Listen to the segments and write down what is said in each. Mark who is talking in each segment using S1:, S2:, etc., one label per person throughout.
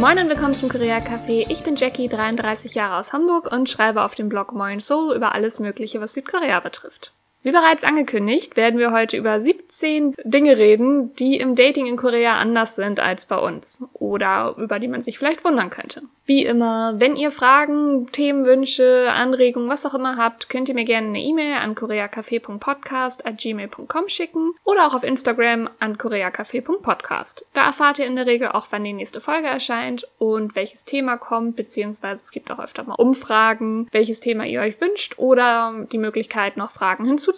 S1: Moin und willkommen zum Korea Café. Ich bin Jackie, 33 Jahre aus Hamburg und schreibe auf dem Blog Moin Seoul über alles Mögliche, was Südkorea betrifft. Wie bereits angekündigt, werden wir heute über 17 Dinge reden, die im Dating in Korea anders sind als bei uns oder über die man sich vielleicht wundern könnte. Wie immer, wenn ihr Fragen, Themenwünsche, Anregungen, was auch immer habt, könnt ihr mir gerne eine E-Mail an koreacafé.podcast@gmail.com schicken oder auch auf Instagram an koreacafé.podcast. Da erfahrt ihr in der Regel auch, wann die nächste Folge erscheint und welches Thema kommt, beziehungsweise es gibt auch öfter mal Umfragen, welches Thema ihr euch wünscht oder die Möglichkeit, noch Fragen hinzuzufügen.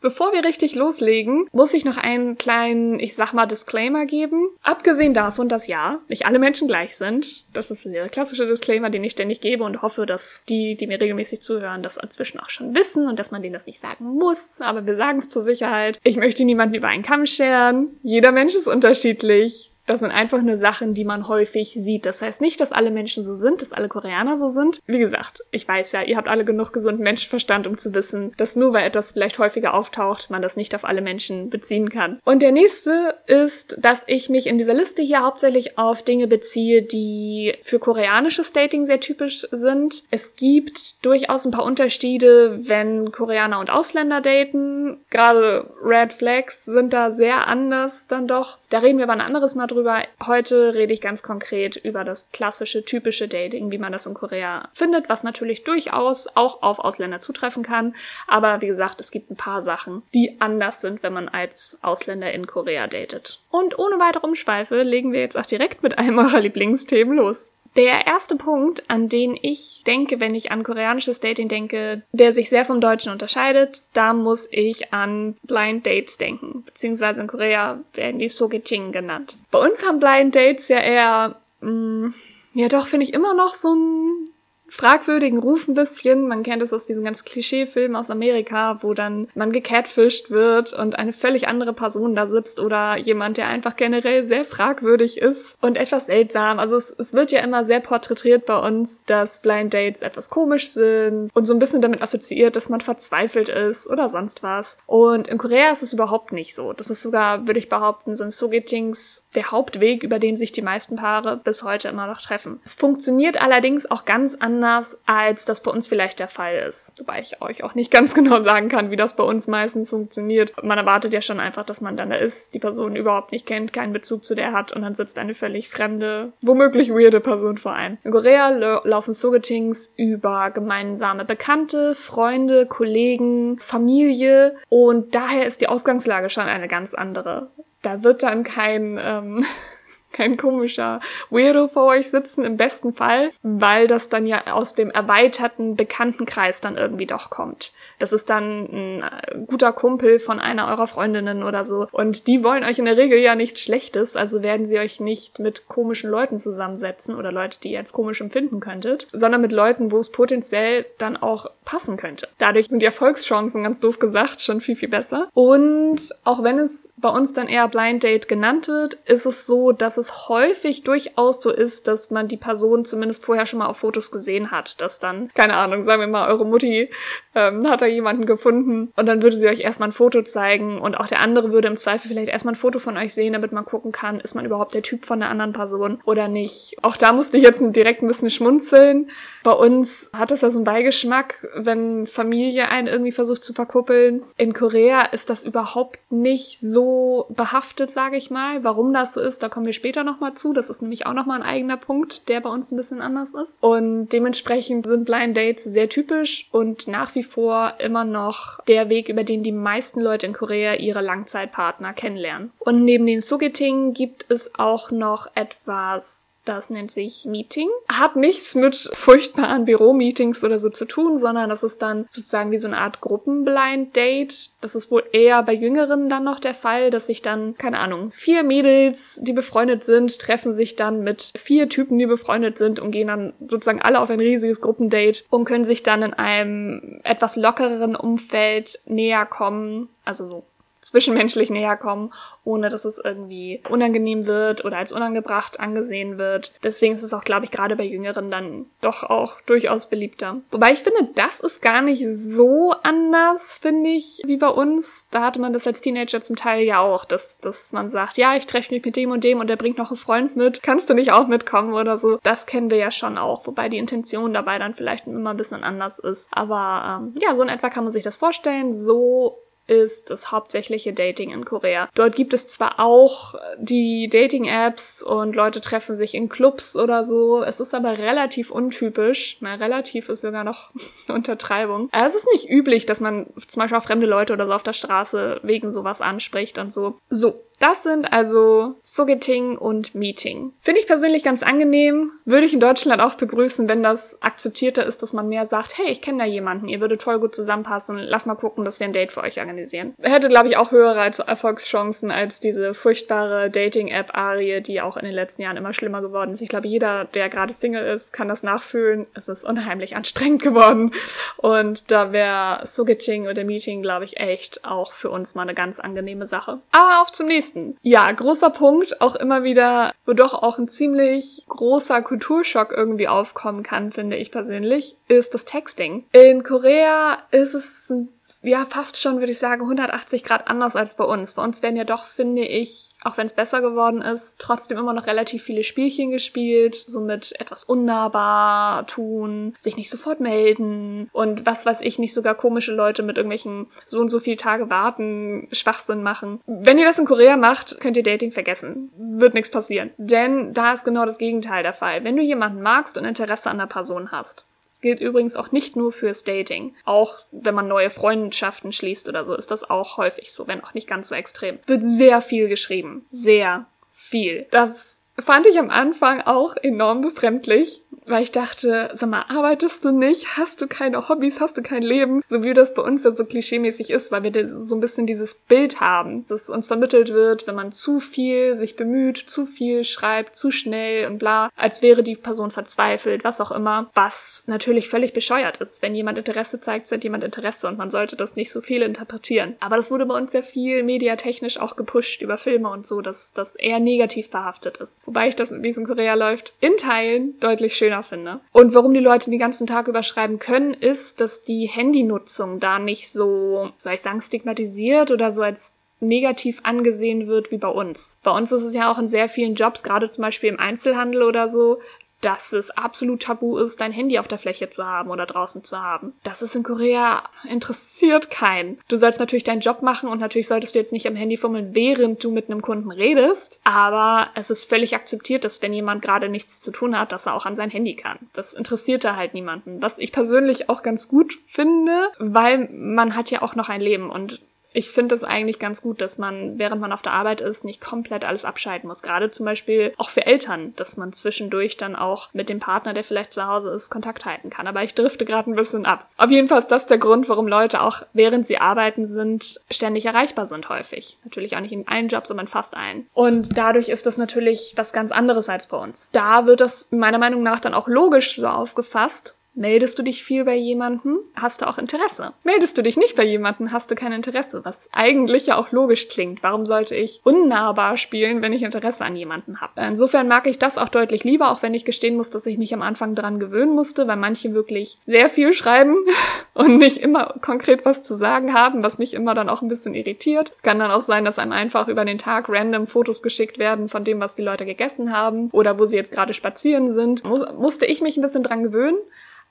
S1: Bevor wir richtig loslegen, muss ich noch einen kleinen, ich sag mal, Disclaimer geben. Abgesehen davon, dass ja, nicht alle Menschen gleich sind, das ist der klassische Disclaimer, den ich ständig gebe und hoffe, dass die, die mir regelmäßig zuhören, das inzwischen auch schon wissen und dass man denen das nicht sagen muss, aber wir sagen es zur Sicherheit. Ich möchte niemanden über einen Kamm scheren. Jeder Mensch ist unterschiedlich. Das sind einfach nur Sachen, die man häufig sieht. Das heißt nicht, dass alle Menschen so sind, dass alle Koreaner so sind. Wie gesagt, ich weiß ja, ihr habt alle genug gesunden Menschenverstand, um zu wissen, dass nur weil etwas vielleicht häufiger auftaucht, man das nicht auf alle Menschen beziehen kann. Und der nächste ist, dass ich mich in dieser Liste hier hauptsächlich auf Dinge beziehe, die für koreanisches Dating sehr typisch sind. Es gibt durchaus ein paar Unterschiede, wenn Koreaner und Ausländer daten. Gerade Red Flags sind da sehr anders dann doch. Da reden wir aber ein anderes Mal drüber drüber. Heute rede ich ganz konkret über das klassische, typische Dating, wie man das in Korea findet, was natürlich durchaus auch auf Ausländer zutreffen kann. Aber wie gesagt, es gibt ein paar Sachen, die anders sind, wenn man als Ausländer in Korea datet. Und ohne weitere Umschweife legen wir jetzt auch direkt mit einem eurer Lieblingsthemen los. Der erste Punkt, an den ich denke, wenn ich an koreanisches Dating denke, der sich sehr vom Deutschen unterscheidet, da muss ich an Blind Dates denken. Beziehungsweise in Korea werden die Sogeting genannt. Bei uns haben Blind Dates ja eher, mh, mm, ja doch, finde ich immer noch so ein fragwürdigen Ruf ein bisschen. Man kennt es aus diesen ganz Klischeefilmen aus Amerika, wo dann man gecatfischt wird und eine völlig andere Person da sitzt oder jemand, der einfach generell sehr fragwürdig ist und etwas seltsam. Also es, es wird ja immer sehr porträtiert bei uns, dass Blind Dates etwas komisch sind und so ein bisschen damit assoziiert, dass man verzweifelt ist oder sonst was. Und in Korea ist es überhaupt nicht so. Das ist sogar, würde ich behaupten, sind Sogetings der Hauptweg, über den sich die meisten Paare bis heute immer noch treffen. Es funktioniert allerdings auch ganz anders anders, als das bei uns vielleicht der Fall ist. Wobei ich euch auch nicht ganz genau sagen kann, wie das bei uns meistens funktioniert. Man erwartet ja schon einfach, dass man dann da ist, die Person überhaupt nicht kennt, keinen Bezug zu der hat und dann sitzt eine völlig fremde, womöglich weirde Person vor einem. In Korea laufen Sogetings über gemeinsame Bekannte, Freunde, Kollegen, Familie und daher ist die Ausgangslage schon eine ganz andere. Da wird dann kein ähm, kein komischer Weirdo vor euch sitzen, im besten Fall, weil das dann ja aus dem erweiterten Bekanntenkreis dann irgendwie doch kommt. Das ist dann ein äh, guter Kumpel von einer eurer Freundinnen oder so. Und die wollen euch in der Regel ja nichts Schlechtes, also werden sie euch nicht mit komischen Leuten zusammensetzen oder Leute, die ihr als komisch empfinden könntet, sondern mit Leuten, wo es potenziell dann auch passen könnte. Dadurch sind die Erfolgschancen, ganz doof gesagt, schon viel, viel besser. Und auch wenn es bei uns dann eher Blind Date genannt wird, ist es so, dass es häufig durchaus so ist, dass man die Person zumindest vorher schon mal auf Fotos gesehen hat. Dass dann, keine Ahnung, sagen wir mal, eure Mutti ähm, hat da jemanden gefunden und dann würde sie euch erstmal ein Foto zeigen und auch der andere würde im Zweifel vielleicht erstmal ein Foto von euch sehen, damit man gucken kann, ist man überhaupt der Typ von der anderen Person oder nicht. Auch da musste ich jetzt direkt ein bisschen schmunzeln. Bei uns hat das ja so einen Beigeschmack, wenn Familie einen irgendwie versucht zu verkuppeln. In Korea ist das überhaupt nicht so behaftet, sage ich mal. Warum das so ist, da kommen wir später nochmal zu. Das ist nämlich auch nochmal ein eigener Punkt, der bei uns ein bisschen anders ist. Und dementsprechend sind Blind Dates sehr typisch und nach wie vor immer noch der Weg, über den die meisten Leute in Korea ihre Langzeitpartner kennenlernen. Und neben den Sugeting gibt es auch noch etwas das nennt sich Meeting. Hat nichts mit furchtbaren Büromeetings oder so zu tun, sondern das ist dann sozusagen wie so eine Art Gruppenblind-Date. Das ist wohl eher bei Jüngeren dann noch der Fall, dass sich dann, keine Ahnung, vier Mädels, die befreundet sind, treffen sich dann mit vier Typen, die befreundet sind und gehen dann sozusagen alle auf ein riesiges Gruppendate und können sich dann in einem etwas lockereren Umfeld näher kommen. Also so zwischenmenschlich näher kommen, ohne dass es irgendwie unangenehm wird oder als unangebracht angesehen wird. Deswegen ist es auch, glaube ich, gerade bei Jüngeren dann doch auch durchaus beliebter. Wobei ich finde, das ist gar nicht so anders, finde ich, wie bei uns. Da hatte man das als Teenager zum Teil ja auch, dass, dass man sagt, ja, ich treffe mich mit dem und dem und der bringt noch einen Freund mit. Kannst du nicht auch mitkommen oder so? Das kennen wir ja schon auch, wobei die Intention dabei dann vielleicht immer ein bisschen anders ist. Aber ähm, ja, so in etwa kann man sich das vorstellen. So ist das hauptsächliche Dating in Korea. Dort gibt es zwar auch die Dating-Apps und Leute treffen sich in Clubs oder so. Es ist aber relativ untypisch. Na, relativ ist sogar noch Untertreibung. Es ist nicht üblich, dass man zum Beispiel auch fremde Leute oder so auf der Straße wegen sowas anspricht und so. So, das sind also Sogeting und Meeting. Finde ich persönlich ganz angenehm. Würde ich in Deutschland auch begrüßen, wenn das akzeptierter ist, dass man mehr sagt, hey, ich kenne da jemanden, ihr würdet voll gut zusammenpassen, lass mal gucken, dass wir ein Date für euch organisieren. Hätte, glaube ich, auch höhere Erfolgschancen als diese furchtbare Dating-App-Arie, die auch in den letzten Jahren immer schlimmer geworden ist. Ich glaube, jeder, der gerade Single ist, kann das nachfühlen. Es ist unheimlich anstrengend geworden. Und da wäre Sogeting oder Meeting, glaube ich, echt auch für uns mal eine ganz angenehme Sache. Aber auf zum nächsten nächsten. Ja, großer Punkt, auch immer wieder, wo doch auch ein ziemlich großer Kulturschock irgendwie aufkommen kann, finde ich persönlich, ist das Texting. In Korea ist es ja fast schon, würde ich sagen, 180 Grad anders als bei uns. Bei uns werden ja doch, finde ich, auch wenn es besser geworden ist, trotzdem immer noch relativ viele Spielchen gespielt, so mit etwas unnahbar tun, sich nicht sofort melden und was weiß ich, nicht sogar komische Leute mit irgendwelchen so und so viel Tage warten, Schwachsinn machen. Wenn ihr das in Korea macht, könnt ihr Dating vergessen. Wird nichts passieren. Denn da ist genau das Gegenteil der Fall. Wenn du jemanden magst und Interesse an der Person hast, gilt übrigens auch nicht nur fürs Dating. Auch wenn man neue Freundschaften schließt oder so, ist das auch häufig so, wenn auch nicht ganz so extrem. Wird sehr viel geschrieben. Sehr viel. Das fand ich am Anfang auch enorm befremdlich, weil ich dachte, sag mal, arbeitest du nicht? Hast du keine Hobbys? Hast du kein Leben? So wie das bei uns ja so klischeemäßig ist, weil wir so ein bisschen dieses Bild haben, das uns vermittelt wird, wenn man zu viel sich bemüht, zu viel schreibt, zu schnell und bla, als wäre die Person verzweifelt, was auch immer, was natürlich völlig bescheuert ist. Wenn jemand Interesse zeigt, zeigt jemand Interesse und man sollte das nicht so viel interpretieren. Aber das wurde bei uns sehr viel mediatechnisch auch gepusht über Filme und so, dass das eher negativ behaftet ist. Wobei ich das, wie es in Korea läuft, in Teilen deutlich schöner schöner finde. Und warum die Leute den ganzen Tag überschreiben können, ist, dass die Handynutzung da nicht so, soll ich sagen, stigmatisiert oder so als negativ angesehen wird wie bei uns. Bei uns ist es ja auch in sehr vielen Jobs, gerade zum Beispiel im Einzelhandel oder so, dass es absolut tabu ist, dein Handy auf der Fläche zu haben oder draußen zu haben. Das ist in Korea interessiert keinen. Du sollst natürlich deinen Job machen und natürlich solltest du jetzt nicht am Handy fummeln, während du mit einem Kunden redest, aber es ist völlig akzeptiert, dass wenn jemand gerade nichts zu tun hat, dass er auch an sein Handy kann. Das interessiert da halt niemanden. Was ich persönlich auch ganz gut finde, weil man hat ja auch noch ein Leben und ich finde es eigentlich ganz gut, dass man, während man auf der Arbeit ist, nicht komplett alles abschalten muss. Gerade zum Beispiel auch für Eltern, dass man zwischendurch dann auch mit dem Partner, der vielleicht zu Hause ist, Kontakt halten kann. Aber ich drifte gerade ein bisschen ab. Auf jeden Fall ist das der Grund, warum Leute auch während sie arbeiten sind, ständig erreichbar sind häufig. Natürlich auch nicht in allen Jobs, in fast allen. Und dadurch ist das natürlich was ganz anderes als bei uns. Da wird das meiner Meinung nach dann auch logisch so aufgefasst, Meldest du dich viel bei jemandem, hast du auch Interesse. Meldest du dich nicht bei jemandem, hast du kein Interesse, was eigentlich ja auch logisch klingt. Warum sollte ich unnahbar spielen, wenn ich Interesse an jemanden habe? Insofern mag ich das auch deutlich lieber, auch wenn ich gestehen muss, dass ich mich am Anfang dran gewöhnen musste, weil manche wirklich sehr viel schreiben und nicht immer konkret was zu sagen haben, was mich immer dann auch ein bisschen irritiert. Es kann dann auch sein, dass einem einfach über den Tag random Fotos geschickt werden von dem, was die Leute gegessen haben oder wo sie jetzt gerade spazieren sind. Muss, musste ich mich ein bisschen dran gewöhnen.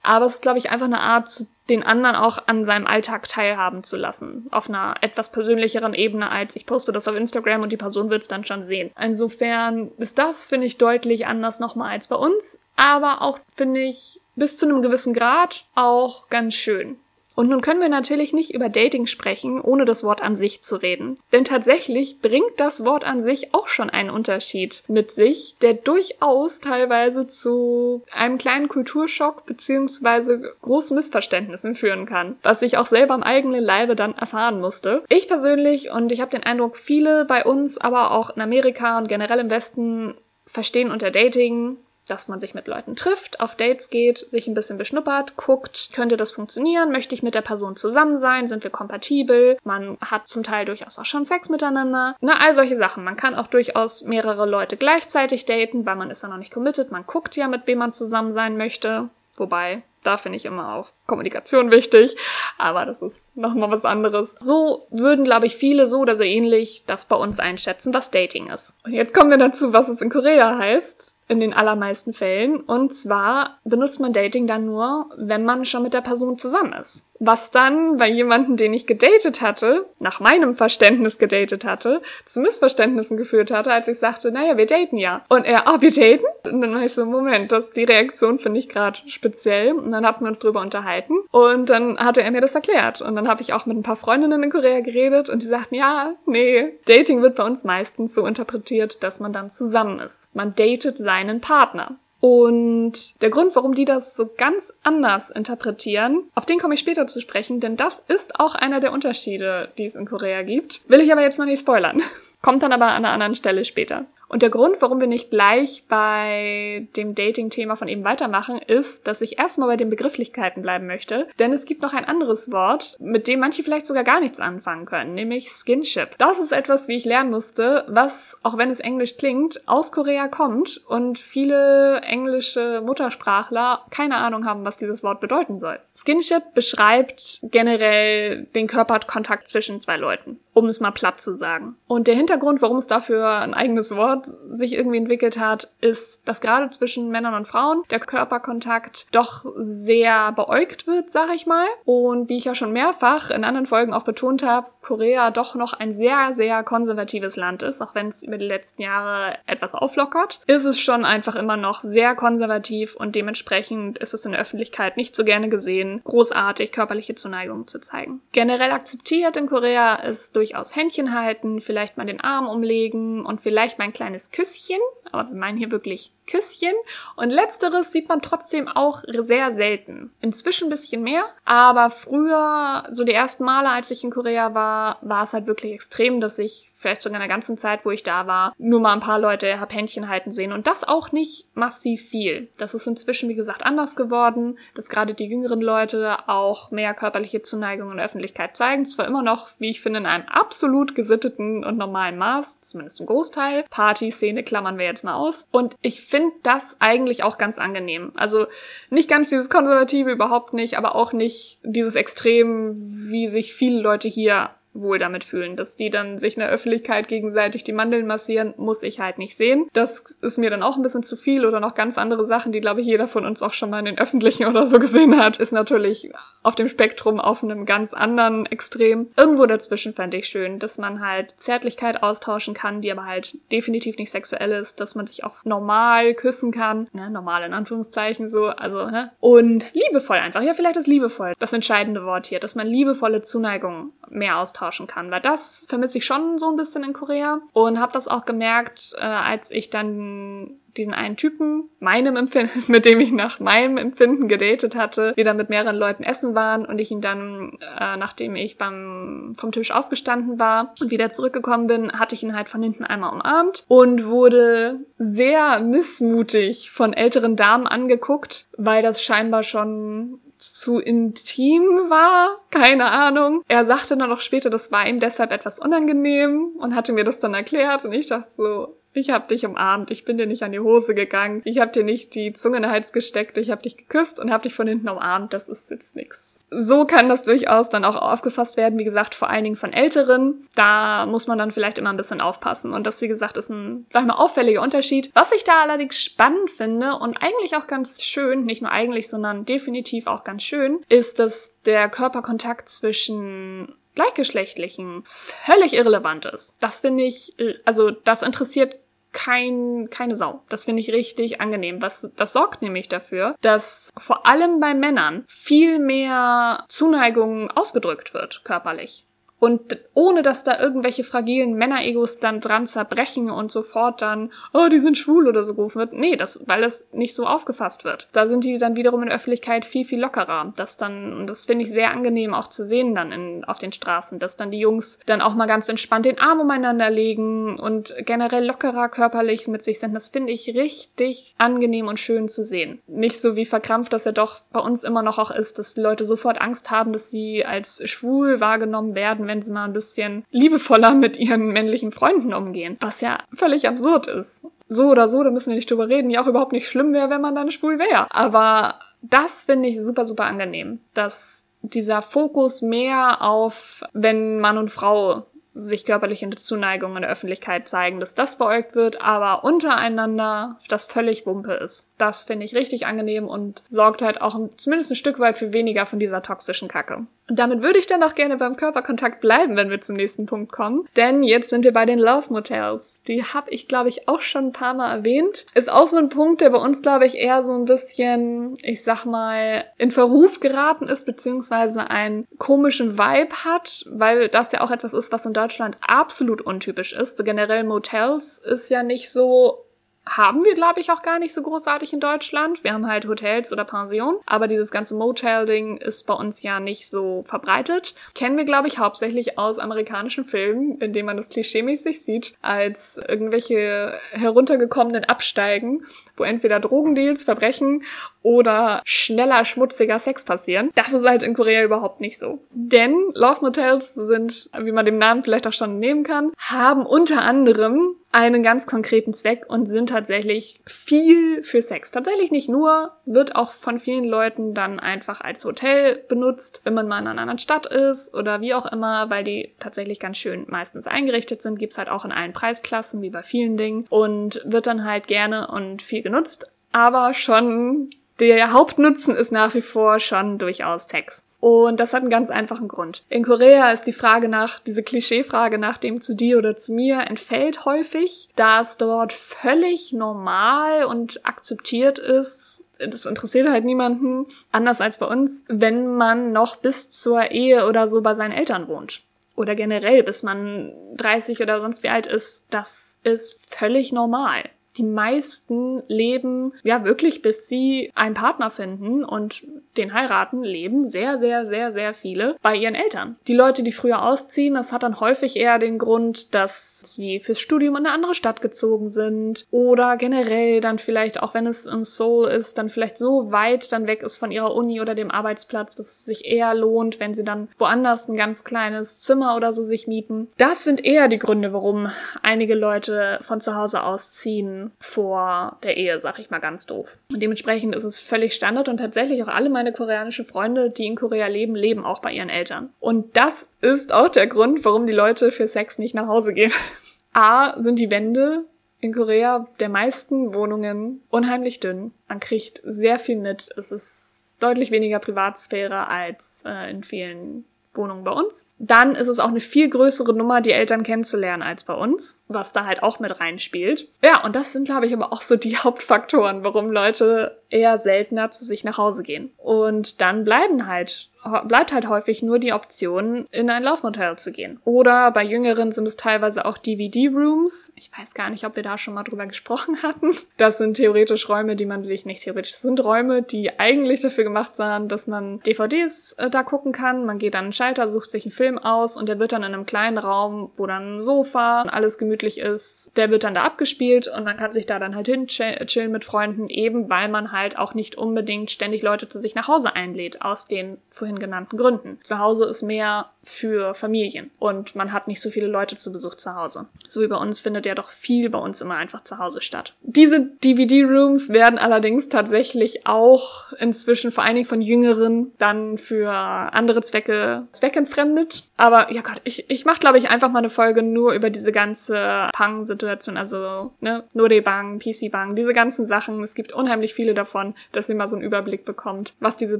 S1: Aber es ist, glaube ich, einfach eine Art, den anderen auch an seinem Alltag teilhaben zu lassen. Auf einer etwas persönlicheren Ebene, als ich poste das auf Instagram und die Person wird es dann schon sehen. Insofern ist das, finde ich, deutlich anders nochmal als bei uns. Aber auch, finde ich, bis zu einem gewissen Grad auch ganz schön. Und nun können wir natürlich nicht über Dating sprechen, ohne das Wort an sich zu reden. Denn tatsächlich bringt das Wort an sich auch schon einen Unterschied mit sich, der durchaus teilweise zu einem kleinen Kulturschock beziehungsweise großen Missverständnissen führen kann, was ich auch selber am eigenen Leibe dann erfahren musste. Ich persönlich und ich habe den Eindruck, viele bei uns, aber auch in Amerika und generell im Westen verstehen unter Dating dass man sich mit Leuten trifft, auf Dates geht, sich ein bisschen beschnuppert, guckt, könnte das funktionieren, möchte ich mit der Person zusammen sein, sind wir kompatibel, man hat zum Teil durchaus auch schon Sex miteinander, ne, all solche Sachen. Man kann auch durchaus mehrere Leute gleichzeitig daten, weil man ist ja noch nicht committed, man guckt ja, mit wem man zusammen sein möchte, wobei da finde ich immer auch Kommunikation wichtig, aber das ist nochmal was anderes. So würden, glaube ich, viele so oder so ähnlich das bei uns einschätzen, was Dating ist. Und jetzt kommen wir dazu, was es in Korea heißt in den allermeisten Fällen. Und zwar benutzt man Dating dann nur, wenn man schon mit der Person zusammen ist. Was dann bei jemandem, den ich gedatet hatte, nach meinem Verständnis gedatet hatte, zu Missverständnissen geführt hatte, als ich sagte, naja, wir daten ja. Und er, ah, wir daten? Und dann war ich so, Moment, das, die Reaktion finde ich gerade speziell. Und dann hatten wir uns drüber unterhalten. Und dann hatte er mir das erklärt. Und dann habe ich auch mit ein paar Freundinnen in Korea geredet und die sagten, ja, nee, Dating wird bei uns meistens so interpretiert, dass man dann zusammen ist. Man datet seinen Partner. Und der Grund, warum die das so ganz anders interpretieren, auf den komme ich später zu sprechen, denn das ist auch einer der Unterschiede, die es in Korea gibt. Will ich aber jetzt noch nicht spoilern. Kommt dann aber an einer anderen Stelle später. Und der Grund, warum wir nicht gleich bei dem Dating-Thema von eben weitermachen, ist, dass ich erstmal bei den Begrifflichkeiten bleiben möchte. Denn es gibt noch ein anderes Wort, mit dem manche vielleicht sogar gar nichts anfangen können, nämlich Skinship. Das ist etwas, wie ich lernen musste, was, auch wenn es englisch klingt, aus Korea kommt und viele englische Muttersprachler keine Ahnung haben, was dieses Wort bedeuten soll. Skinship beschreibt generell den Körperkontakt zwischen zwei Leuten, um es mal platt zu sagen. Und der Hintergrund, warum es dafür ein eigenes Wort sich irgendwie entwickelt hat, ist, dass gerade zwischen Männern und Frauen der Körperkontakt doch sehr beäugt wird, sag ich mal. Und wie ich ja schon mehrfach in anderen Folgen auch betont habe, Korea doch noch ein sehr, sehr konservatives Land ist, auch wenn es über die letzten Jahre etwas auflockert, ist es schon einfach immer noch sehr konservativ und dementsprechend ist es in der Öffentlichkeit nicht so gerne gesehen, großartig körperliche Zuneigung zu zeigen. Generell akzeptiert in Korea ist durchaus Händchen halten, vielleicht mal den Arm umlegen und vielleicht mal ein kleines Küsschen, aber wir meinen hier wirklich Küsschen. Und letzteres sieht man trotzdem auch sehr selten. Inzwischen ein bisschen mehr, aber früher, so die ersten Male, als ich in Korea war, war es halt wirklich extrem, dass ich vielleicht sogar in der ganzen Zeit, wo ich da war, nur mal ein paar Leute hab Händchen halten sehen. Und das auch nicht massiv viel. Das ist inzwischen, wie gesagt, anders geworden, dass gerade die jüngeren Leute auch mehr körperliche Zuneigung in der Öffentlichkeit zeigen. Zwar immer noch, wie ich finde, in einem absolut gesitteten und normalen Maß, zumindest im Großteil. Party-Szene klammern wir jetzt mal aus. Und ich finde, finde das eigentlich auch ganz angenehm. Also nicht ganz dieses Konservative, überhaupt nicht, aber auch nicht dieses Extrem, wie sich viele Leute hier wohl damit fühlen. Dass die dann sich in der Öffentlichkeit gegenseitig die Mandeln massieren, muss ich halt nicht sehen. Das ist mir dann auch ein bisschen zu viel oder noch ganz andere Sachen, die, glaube ich, jeder von uns auch schon mal in den Öffentlichen oder so gesehen hat, ist natürlich auf dem Spektrum auf einem ganz anderen Extrem. Irgendwo dazwischen fände ich schön, dass man halt Zärtlichkeit austauschen kann, die aber halt definitiv nicht sexuell ist, dass man sich auch normal küssen kann. Ne, normal in Anführungszeichen so, also, ne? Und liebevoll einfach. Ja, vielleicht ist liebevoll das entscheidende Wort hier, dass man liebevolle Zuneigung mehr austauscht austauschen kann, weil das vermisse ich schon so ein bisschen in Korea und habe das auch gemerkt, äh, als ich dann diesen einen Typen, meinem Empfinden, mit dem ich nach meinem Empfinden gedatet hatte, wir mit mehreren Leuten essen waren und ich ihn dann, äh, nachdem ich beim vom Tisch aufgestanden war und wieder zurückgekommen bin, hatte ich ihn halt von hinten einmal umarmt und wurde sehr missmutig von älteren Damen angeguckt, weil das scheinbar schon zu intim war. Keine Ahnung. Er sagte dann auch später, das war ihm deshalb etwas unangenehm und hatte mir das dann erklärt und ich dachte so, ich hab dich umarmt, ich bin dir nicht an die Hose gegangen, ich hab dir nicht die Zunge in den Hals gesteckt, ich hab dich geküsst und hab dich von hinten umarmt, das ist jetzt nix. So kann das durchaus dann auch aufgefasst werden, wie gesagt, vor allen Dingen von Älteren. Da muss man dann vielleicht immer ein bisschen aufpassen und das, wie gesagt, ist ein, sag ich mal, auffälliger Unterschied. Was ich da allerdings spannend finde und eigentlich auch ganz schön, nicht nur eigentlich, sondern definitiv auch ganz schön, ist, dass der Körperkontakt zwischen Gleichgeschlechtlichen völlig irrelevant ist. Das finde ich, äh, also das interessiert kein, keine Sau. Das finde ich richtig angenehm. Was, das sorgt nämlich dafür, dass vor allem bei Männern viel mehr Zuneigung ausgedrückt wird, körperlich. Und ohne dass da irgendwelche fragilen Männeregos dann dran zerbrechen und sofort dann, oh, die sind schwul oder so gerufen wird. Nee, das, weil es nicht so aufgefasst wird. Da sind die dann wiederum in der Öffentlichkeit viel, viel lockerer. Das dann, und das finde ich sehr angenehm auch zu sehen dann in, auf den Straßen, dass dann die Jungs dann auch mal ganz entspannt den Arm umeinander legen und generell lockerer körperlich mit sich sind. Das finde ich richtig angenehm und schön zu sehen. Nicht so wie verkrampft, dass ja doch bei uns immer noch auch ist, dass die Leute sofort Angst haben, dass sie als schwul wahrgenommen werden, wenn sie mal ein bisschen liebevoller mit ihren männlichen Freunden umgehen. Was ja völlig absurd ist. So oder so, da müssen wir nicht drüber reden, ja auch überhaupt nicht schlimm wäre, wenn man dann schwul wäre. Aber das finde ich super, super angenehm, dass dieser Fokus mehr auf, wenn Mann und Frau sich körperliche Zuneigung in der Öffentlichkeit zeigen, dass das beäugt wird, aber untereinander das völlig Wumpe ist. Das finde ich richtig angenehm und sorgt halt auch zumindest ein Stück weit für weniger von dieser toxischen Kacke. Und damit würde ich dann auch gerne beim Körperkontakt bleiben, wenn wir zum nächsten Punkt kommen. Denn jetzt sind wir bei den Love Motels. Die habe ich, glaube ich, auch schon ein paar Mal erwähnt. Ist auch so ein Punkt, der bei uns, glaube ich, eher so ein bisschen, ich sag mal, in Verruf geraten ist, beziehungsweise einen komischen Vibe hat, weil das ja auch etwas ist, was in Deutschland absolut untypisch ist. So generell Motels ist ja nicht so haben wir, glaube ich, auch gar nicht so großartig in Deutschland. Wir haben halt Hotels oder Pensionen, aber dieses ganze Motel-Ding ist bei uns ja nicht so verbreitet. Kennen wir, glaube ich, hauptsächlich aus amerikanischen Filmen, in denen man das klischeemäßig sieht, als irgendwelche heruntergekommenen Absteigen, wo entweder Drogendeals, Verbrechen oder schneller, schmutziger Sex passieren. Das ist halt in Korea überhaupt nicht so. Denn Love Motels sind, wie man dem Namen vielleicht auch schon nehmen kann, haben unter anderem einen ganz konkreten Zweck und sind tatsächlich viel für Sex. Tatsächlich nicht nur, wird auch von vielen Leuten dann einfach als Hotel benutzt, wenn man mal in einer anderen Stadt ist oder wie auch immer, weil die tatsächlich ganz schön meistens eingerichtet sind. Gibt's halt auch in allen Preisklassen, wie bei vielen Dingen und wird dann halt gerne und viel genutzt. Aber schon der Hauptnutzen ist nach wie vor schon durchaus Sex. Und das hat einen ganz einfachen Grund. In Korea ist die Frage nach, diese Klischeefrage nach dem zu dir oder zu mir entfällt häufig, da es dort völlig normal und akzeptiert ist, das interessiert halt niemanden, anders als bei uns, wenn man noch bis zur Ehe oder so bei seinen Eltern wohnt. Oder generell, bis man 30 oder sonst wie alt ist, das ist völlig normal die meisten leben ja wirklich, bis sie einen Partner finden und den heiraten, leben sehr, sehr, sehr, sehr viele bei ihren Eltern. Die Leute, die früher ausziehen, das hat dann häufig eher den Grund, dass sie fürs Studium in eine andere Stadt gezogen sind oder generell dann vielleicht, auch wenn es in Seoul ist, dann vielleicht so weit dann weg ist von ihrer Uni oder dem Arbeitsplatz, dass es sich eher lohnt, wenn sie dann woanders ein ganz kleines Zimmer oder so sich mieten. Das sind eher die Gründe, warum einige Leute von zu Hause ausziehen vor der Ehe, sag ich mal ganz doof. Und dementsprechend ist es völlig Standard und tatsächlich auch alle meine koreanischen Freunde, die in Korea leben, leben auch bei ihren Eltern. Und das ist auch der Grund, warum die Leute für Sex nicht nach Hause gehen. A, sind die Wände in Korea der meisten Wohnungen unheimlich dünn. Man kriegt sehr viel mit. Es ist deutlich weniger Privatsphäre als äh, in vielen Wohnung bei uns. Dann ist es auch eine viel größere Nummer, die Eltern kennenzulernen als bei uns, was da halt auch mit reinspielt. Ja, und das sind, glaube ich, aber auch so die Hauptfaktoren, warum Leute eher seltener zu sich nach Hause gehen. Und dann bleiben halt bleibt halt häufig nur die Option, in ein Laufmotel zu gehen. Oder bei Jüngeren sind es teilweise auch DVD-Rooms. Ich weiß gar nicht, ob wir da schon mal drüber gesprochen hatten. Das sind theoretisch Räume, die man sich nicht theoretisch, das sind Räume, die eigentlich dafür gemacht sind, dass man DVDs äh, da gucken kann. Man geht an einen Schalter, sucht sich einen Film aus und der wird dann in einem kleinen Raum, wo dann ein Sofa und alles gemütlich ist, der wird dann da abgespielt und man kann sich da dann halt hin chillen mit Freunden, eben weil man halt auch nicht unbedingt ständig Leute zu sich nach Hause einlädt, aus den vorhin vorhin genannten Gründen. Zu Hause ist mehr für Familien und man hat nicht so viele Leute zu Besuch zu Hause. So wie bei uns findet ja doch viel bei uns immer einfach zu Hause statt. Diese DVD-Rooms werden allerdings tatsächlich auch inzwischen vor allen Dingen von Jüngeren dann für andere Zwecke zweckentfremdet. Aber ja Gott, ich, ich mache glaube ich einfach mal eine Folge nur über diese ganze Pang-Situation, also ne, Nore-Bang, PC-Bang, diese ganzen Sachen. Es gibt unheimlich viele davon, dass ihr mal so einen Überblick bekommt, was diese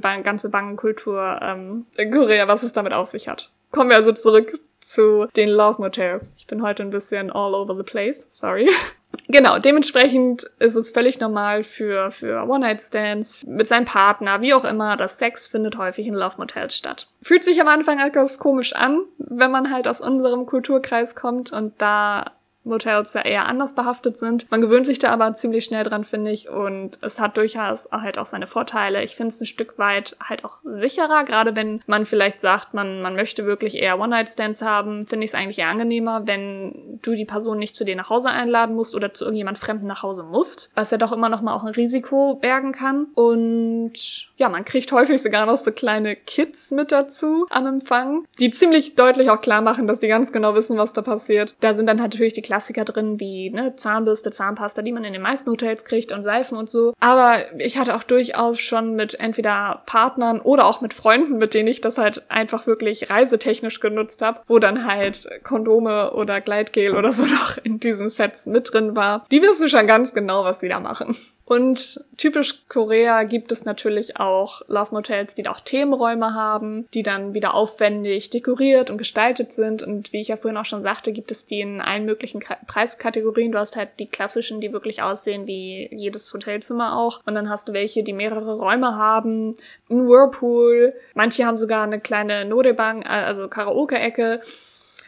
S1: ganze Bang-Kultur ähm, in Korea, was es damit auf sich hat. Kommen wir also zurück zu den Love Motels. Ich bin heute ein bisschen all over the place, sorry. Genau, dementsprechend ist es völlig normal für, für One-Night-Stands mit seinem Partner, wie auch immer, dass Sex findet häufig in Love-Motels statt. Fühlt sich am Anfang etwas komisch an, wenn man halt aus unserem Kulturkreis kommt und da Motels ja eher anders behaftet sind. Man gewöhnt sich da aber ziemlich schnell dran, finde ich. Und es hat durchaus halt auch seine Vorteile. Ich finde es ein Stück weit halt auch sicherer, gerade wenn man vielleicht sagt, man, man möchte wirklich eher One-Night-Stands haben, finde ich es eigentlich eher angenehmer, wenn du die Person nicht zu dir nach Hause einladen musst oder zu irgendjemand Fremden nach Hause musst, was ja doch immer noch mal auch ein Risiko bergen kann. Und ja, man kriegt häufig sogar noch so kleine Kids mit dazu am Empfang, die ziemlich deutlich auch klar machen, dass die ganz genau wissen, was da passiert. Da sind dann halt natürlich die Klassiker drin, wie ne, Zahnbürste, Zahnpasta, die man in den meisten Hotels kriegt und Seifen und so. Aber ich hatte auch durchaus schon mit entweder Partnern oder auch mit Freunden, mit denen ich das halt einfach wirklich reisetechnisch genutzt habe, wo dann halt Kondome oder Gleitgel oder so noch in diesen Sets mit drin war. Die wissen schon ganz genau, was sie da machen. Und typisch Korea gibt es natürlich auch Love Motels, die da auch Themenräume haben, die dann wieder aufwendig dekoriert und gestaltet sind. Und wie ich ja vorhin auch schon sagte, gibt es die in allen möglichen Preiskategorien. Du hast halt die klassischen, die wirklich aussehen wie jedes Hotelzimmer auch. Und dann hast du welche, die mehrere Räume haben, ein Whirlpool. Manche haben sogar eine kleine Norebang, also Karaoke-Ecke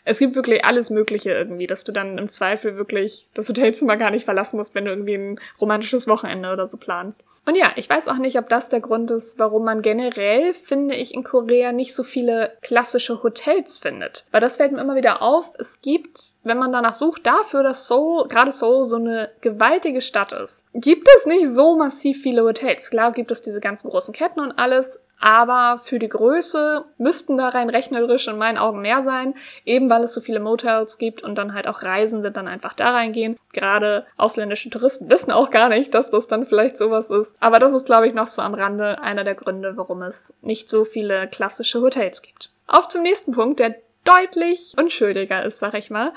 S1: es gibt wirklich alles Mögliche irgendwie, dass du dann im Zweifel wirklich das Hotelzimmer gar nicht verlassen musst, wenn du irgendwie ein romantisches Wochenende oder so planst. Und ja, ich weiß auch nicht, ob das der Grund ist, warum man generell, finde ich, in Korea nicht so viele klassische Hotels findet. Weil das fällt mir immer wieder auf. Es gibt, wenn man danach sucht, dafür, dass Seoul, gerade Seoul, so eine gewaltige Stadt ist, gibt es nicht so massiv viele Hotels. Klar gibt es diese ganzen großen Ketten und alles, aber für die Größe müssten da rein rechnerisch in meinen Augen mehr sein, eben weil es so viele Motels gibt und dann halt auch Reisende dann einfach da reingehen. Gerade ausländische Touristen wissen auch gar nicht, dass das dann vielleicht sowas ist. Aber das ist, glaube ich, noch so am Rande einer der Gründe, warum es nicht so viele klassische Hotels gibt. Auf zum nächsten Punkt, der deutlich unschuldiger ist, sag ich mal.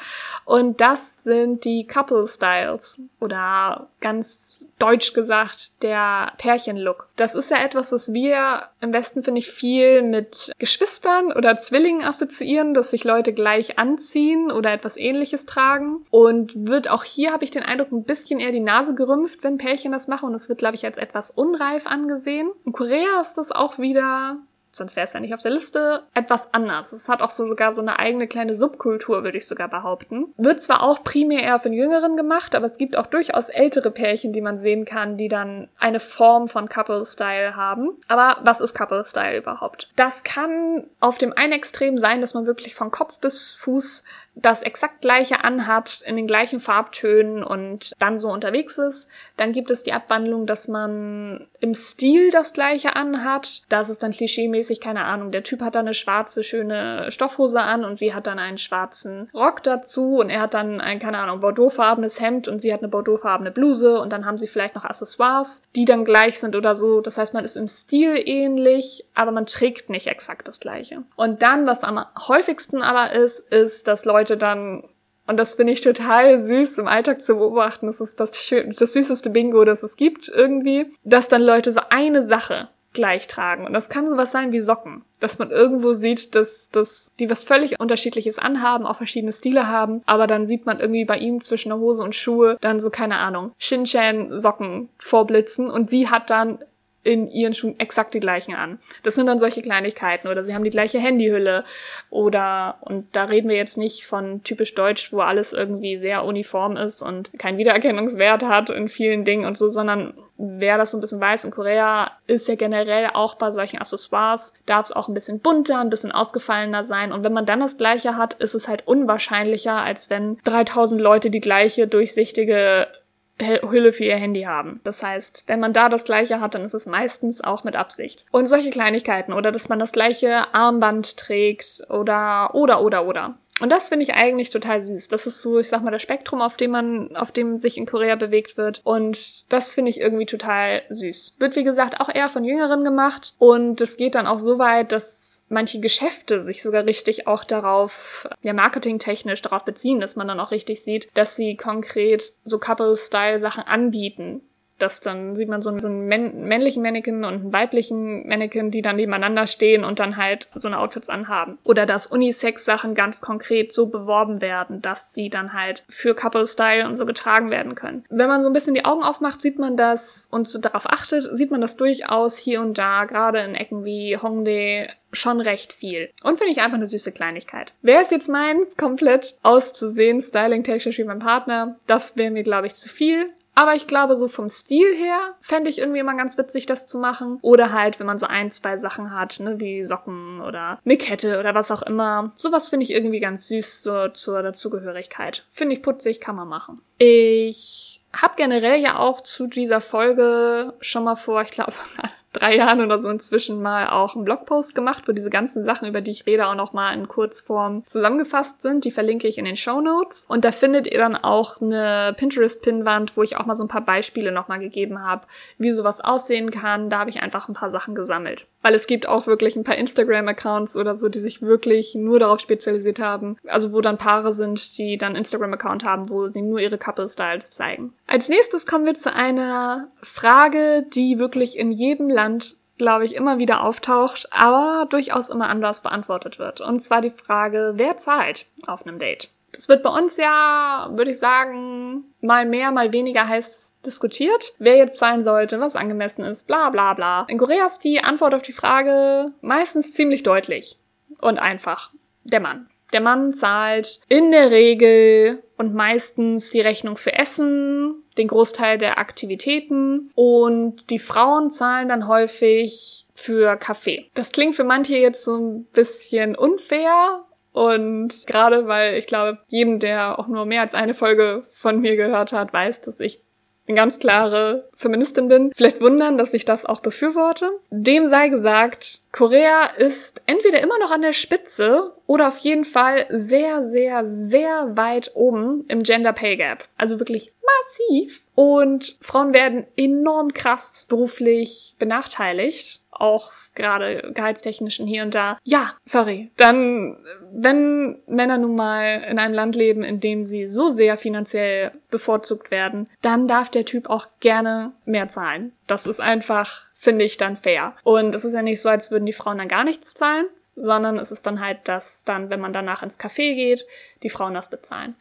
S1: Und das sind die Couple Styles oder ganz deutsch gesagt der Pärchenlook. Das ist ja etwas, was wir im Westen, finde ich, viel mit Geschwistern oder Zwillingen assoziieren, dass sich Leute gleich anziehen oder etwas ähnliches tragen. Und wird auch hier, habe ich den Eindruck, ein bisschen eher die Nase gerümpft, wenn Pärchen das machen. Und es wird, glaube ich, als etwas unreif angesehen. In Korea ist das auch wieder sonst wäre es ja nicht auf der Liste, etwas anders. Es hat auch so sogar so eine eigene kleine Subkultur, würde ich sogar behaupten. Wird zwar auch primär eher von Jüngeren gemacht, aber es gibt auch durchaus ältere Pärchen, die man sehen kann, die dann eine Form von Couple-Style haben. Aber was ist Couple-Style überhaupt? Das kann auf dem einen Extrem sein, dass man wirklich von Kopf bis Fuß das exakt gleiche anhat, in den gleichen Farbtönen und dann so unterwegs ist. Dann gibt es die Abwandlung, dass man im Stil das gleiche anhat. Das ist dann klischeemäßig, keine Ahnung. Der Typ hat dann eine schwarze, schöne Stoffhose an und sie hat dann einen schwarzen Rock dazu und er hat dann ein, keine Ahnung, bordeauxfarbenes Hemd und sie hat eine bordeauxfarbene Bluse und dann haben sie vielleicht noch Accessoires, die dann gleich sind oder so. Das heißt, man ist im Stil ähnlich, aber man trägt nicht exakt das gleiche. Und dann, was am häufigsten aber ist, ist, dass Leute Leute dann, und das finde ich total süß im Alltag zu beobachten, das ist das, das süßeste Bingo, das es gibt irgendwie, dass dann Leute so eine Sache gleich tragen. Und das kann sowas sein wie Socken. Dass man irgendwo sieht, dass, dass die was völlig unterschiedliches anhaben, auch verschiedene Stile haben, aber dann sieht man irgendwie bei ihm zwischen der Hose und Schuhe dann so, keine Ahnung, Shinchan Socken vorblitzen und sie hat dann in ihren Schuhen exakt die gleichen an. Das sind dann solche Kleinigkeiten oder sie haben die gleiche Handyhülle oder und da reden wir jetzt nicht von typisch deutsch, wo alles irgendwie sehr uniform ist und keinen Wiedererkennungswert hat in vielen Dingen und so, sondern wer das so ein bisschen weiß, in Korea ist ja generell auch bei solchen Accessoires darf es auch ein bisschen bunter, ein bisschen ausgefallener sein und wenn man dann das gleiche hat, ist es halt unwahrscheinlicher, als wenn 3000 Leute die gleiche durchsichtige Hülle für ihr Handy haben. Das heißt, wenn man da das gleiche hat, dann ist es meistens auch mit Absicht. Und solche Kleinigkeiten oder dass man das gleiche Armband trägt oder oder oder oder. Und das finde ich eigentlich total süß. Das ist so, ich sag mal, das Spektrum, auf dem man, auf dem sich in Korea bewegt wird. Und das finde ich irgendwie total süß. Wird, wie gesagt, auch eher von Jüngeren gemacht. Und es geht dann auch so weit, dass manche Geschäfte sich sogar richtig auch darauf, ja, marketingtechnisch darauf beziehen, dass man dann auch richtig sieht, dass sie konkret so Couple-Style-Sachen anbieten dass dann sieht man so einen männlichen Mannequin und einen weiblichen Mannequin, die dann nebeneinander stehen und dann halt so eine Outfits anhaben. Oder dass Unisex-Sachen ganz konkret so beworben werden, dass sie dann halt für Couple-Style und so getragen werden können. Wenn man so ein bisschen die Augen aufmacht, sieht man das und darauf achtet, sieht man das durchaus hier und da, gerade in Ecken wie Hongdae, schon recht viel. Und finde ich einfach eine süße Kleinigkeit. Wäre es jetzt meins, komplett auszusehen, styling-technisch wie mein Partner, das wäre mir, glaube ich, zu viel. Aber ich glaube, so vom Stil her fände ich irgendwie immer ganz witzig, das zu machen. Oder halt, wenn man so ein, zwei Sachen hat, ne, wie Socken oder eine Kette oder was auch immer. Sowas finde ich irgendwie ganz süß so, zur Dazugehörigkeit. Finde ich putzig, kann man machen. Ich habe generell ja auch zu dieser Folge schon mal vor, ich glaube, drei Jahren oder so inzwischen mal auch einen Blogpost gemacht, wo diese ganzen Sachen, über die ich rede, auch nochmal in Kurzform zusammengefasst sind. Die verlinke ich in den Show Notes. Und da findet ihr dann auch eine Pinterest-Pinnwand, wo ich auch mal so ein paar Beispiele nochmal gegeben habe, wie sowas aussehen kann. Da habe ich einfach ein paar Sachen gesammelt. Weil es gibt auch wirklich ein paar Instagram-Accounts oder so, die sich wirklich nur darauf spezialisiert haben. Also wo dann Paare sind, die dann Instagram-Account haben, wo sie nur ihre Couple-Styles zeigen. Als nächstes kommen wir zu einer Frage, die wirklich in jedem Land glaube ich, immer wieder auftaucht, aber durchaus immer anders beantwortet wird. Und zwar die Frage, wer zahlt auf einem Date? Es wird bei uns ja, würde ich sagen, mal mehr, mal weniger heiß diskutiert, wer jetzt zahlen sollte, was angemessen ist, bla bla bla. In Korea ist die Antwort auf die Frage meistens ziemlich deutlich und einfach. Der Mann. Der Mann zahlt in der Regel und meistens die Rechnung für Essen, den Großteil der Aktivitäten und die Frauen zahlen dann häufig für Kaffee. Das klingt für manche jetzt so ein bisschen unfair, und gerade weil ich glaube, jedem, der auch nur mehr als eine Folge von mir gehört hat, weiß, dass ich eine ganz klare Feministin bin, vielleicht wundern, dass ich das auch befürworte. Dem sei gesagt, Korea ist entweder immer noch an der Spitze oder auf jeden Fall sehr, sehr, sehr weit oben im Gender Pay Gap. Also wirklich massiv. Und Frauen werden enorm krass beruflich benachteiligt. Auch gerade gehaltstechnischen hier und da. Ja, sorry. Dann, wenn Männer nun mal in einem Land leben, in dem sie so sehr finanziell bevorzugt werden, dann darf der Typ auch gerne mehr zahlen. Das ist einfach, finde ich, dann fair. Und es ist ja nicht so, als würden die Frauen dann gar nichts zahlen, sondern es ist dann halt, dass dann, wenn man danach ins Café geht, die Frauen das bezahlen.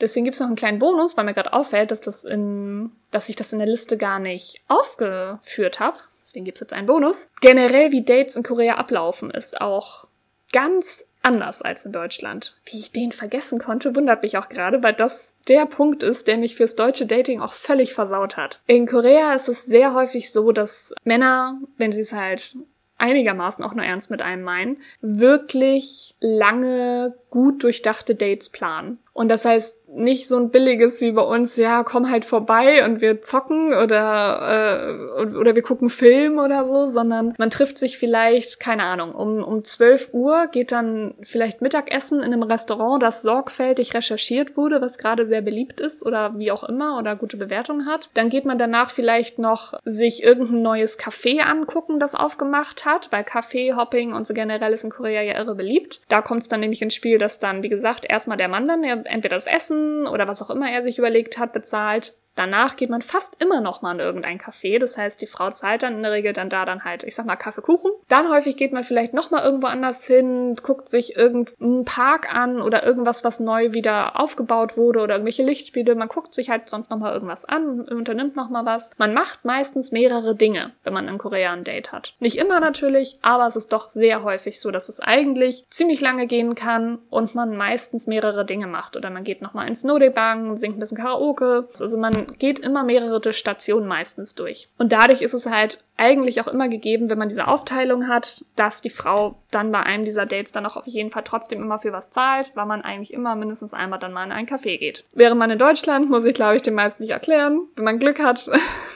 S1: Deswegen gibt's noch einen kleinen Bonus, weil mir gerade auffällt, dass das in, dass ich das in der Liste gar nicht aufgeführt habe. Deswegen gibt's jetzt einen Bonus. Generell, wie Dates in Korea ablaufen, ist auch ganz anders als in Deutschland. Wie ich den vergessen konnte, wundert mich auch gerade, weil das der Punkt ist, der mich fürs deutsche Dating auch völlig versaut hat. In Korea ist es sehr häufig so, dass Männer, wenn sie es halt einigermaßen auch nur ernst mit einem meinen, wirklich lange, gut durchdachte Dates planen. Und das heißt nicht so ein billiges wie bei uns, ja, komm halt vorbei und wir zocken oder, äh, oder wir gucken Film oder so, sondern man trifft sich vielleicht, keine Ahnung, um, um 12 Uhr geht dann vielleicht Mittagessen in einem Restaurant, das sorgfältig recherchiert wurde, was gerade sehr beliebt ist oder wie auch immer oder gute Bewertungen hat. Dann geht man danach vielleicht noch sich irgendein neues Café angucken, das aufgemacht hat, weil Kaffee, Hopping und so generell ist in Korea ja irre beliebt. Da kommt es dann nämlich ins Spiel, dass dann, wie gesagt, erstmal der Mann dann entweder das Essen oder was auch immer er sich überlegt hat, bezahlt Danach geht man fast immer noch mal in irgendein Café. Das heißt, die Frau zahlt dann in der Regel dann da dann halt, ich sag mal, Kaffeekuchen. Dann häufig geht man vielleicht noch mal irgendwo anders hin, guckt sich irgendeinen Park an oder irgendwas, was neu wieder aufgebaut wurde oder irgendwelche Lichtspiele. Man guckt sich halt sonst noch mal irgendwas an, unternimmt noch mal was. Man macht meistens mehrere Dinge, wenn man in Korea ein Date hat. Nicht immer natürlich, aber es ist doch sehr häufig so, dass es eigentlich ziemlich lange gehen kann und man meistens mehrere Dinge macht. Oder man geht noch mal ins Nodebang, singt ein bisschen Karaoke. Also man geht immer mehrere Stationen meistens durch. Und dadurch ist es halt eigentlich auch immer gegeben, wenn man diese Aufteilung hat, dass die Frau dann bei einem dieser Dates dann auch auf jeden Fall trotzdem immer für was zahlt, weil man eigentlich immer mindestens einmal dann mal in ein Café geht. Wäre man in Deutschland, muss ich glaube ich den meisten nicht erklären, wenn man Glück hat,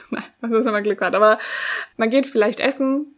S1: nein, was ist, wenn man Glück hat, aber man geht vielleicht essen,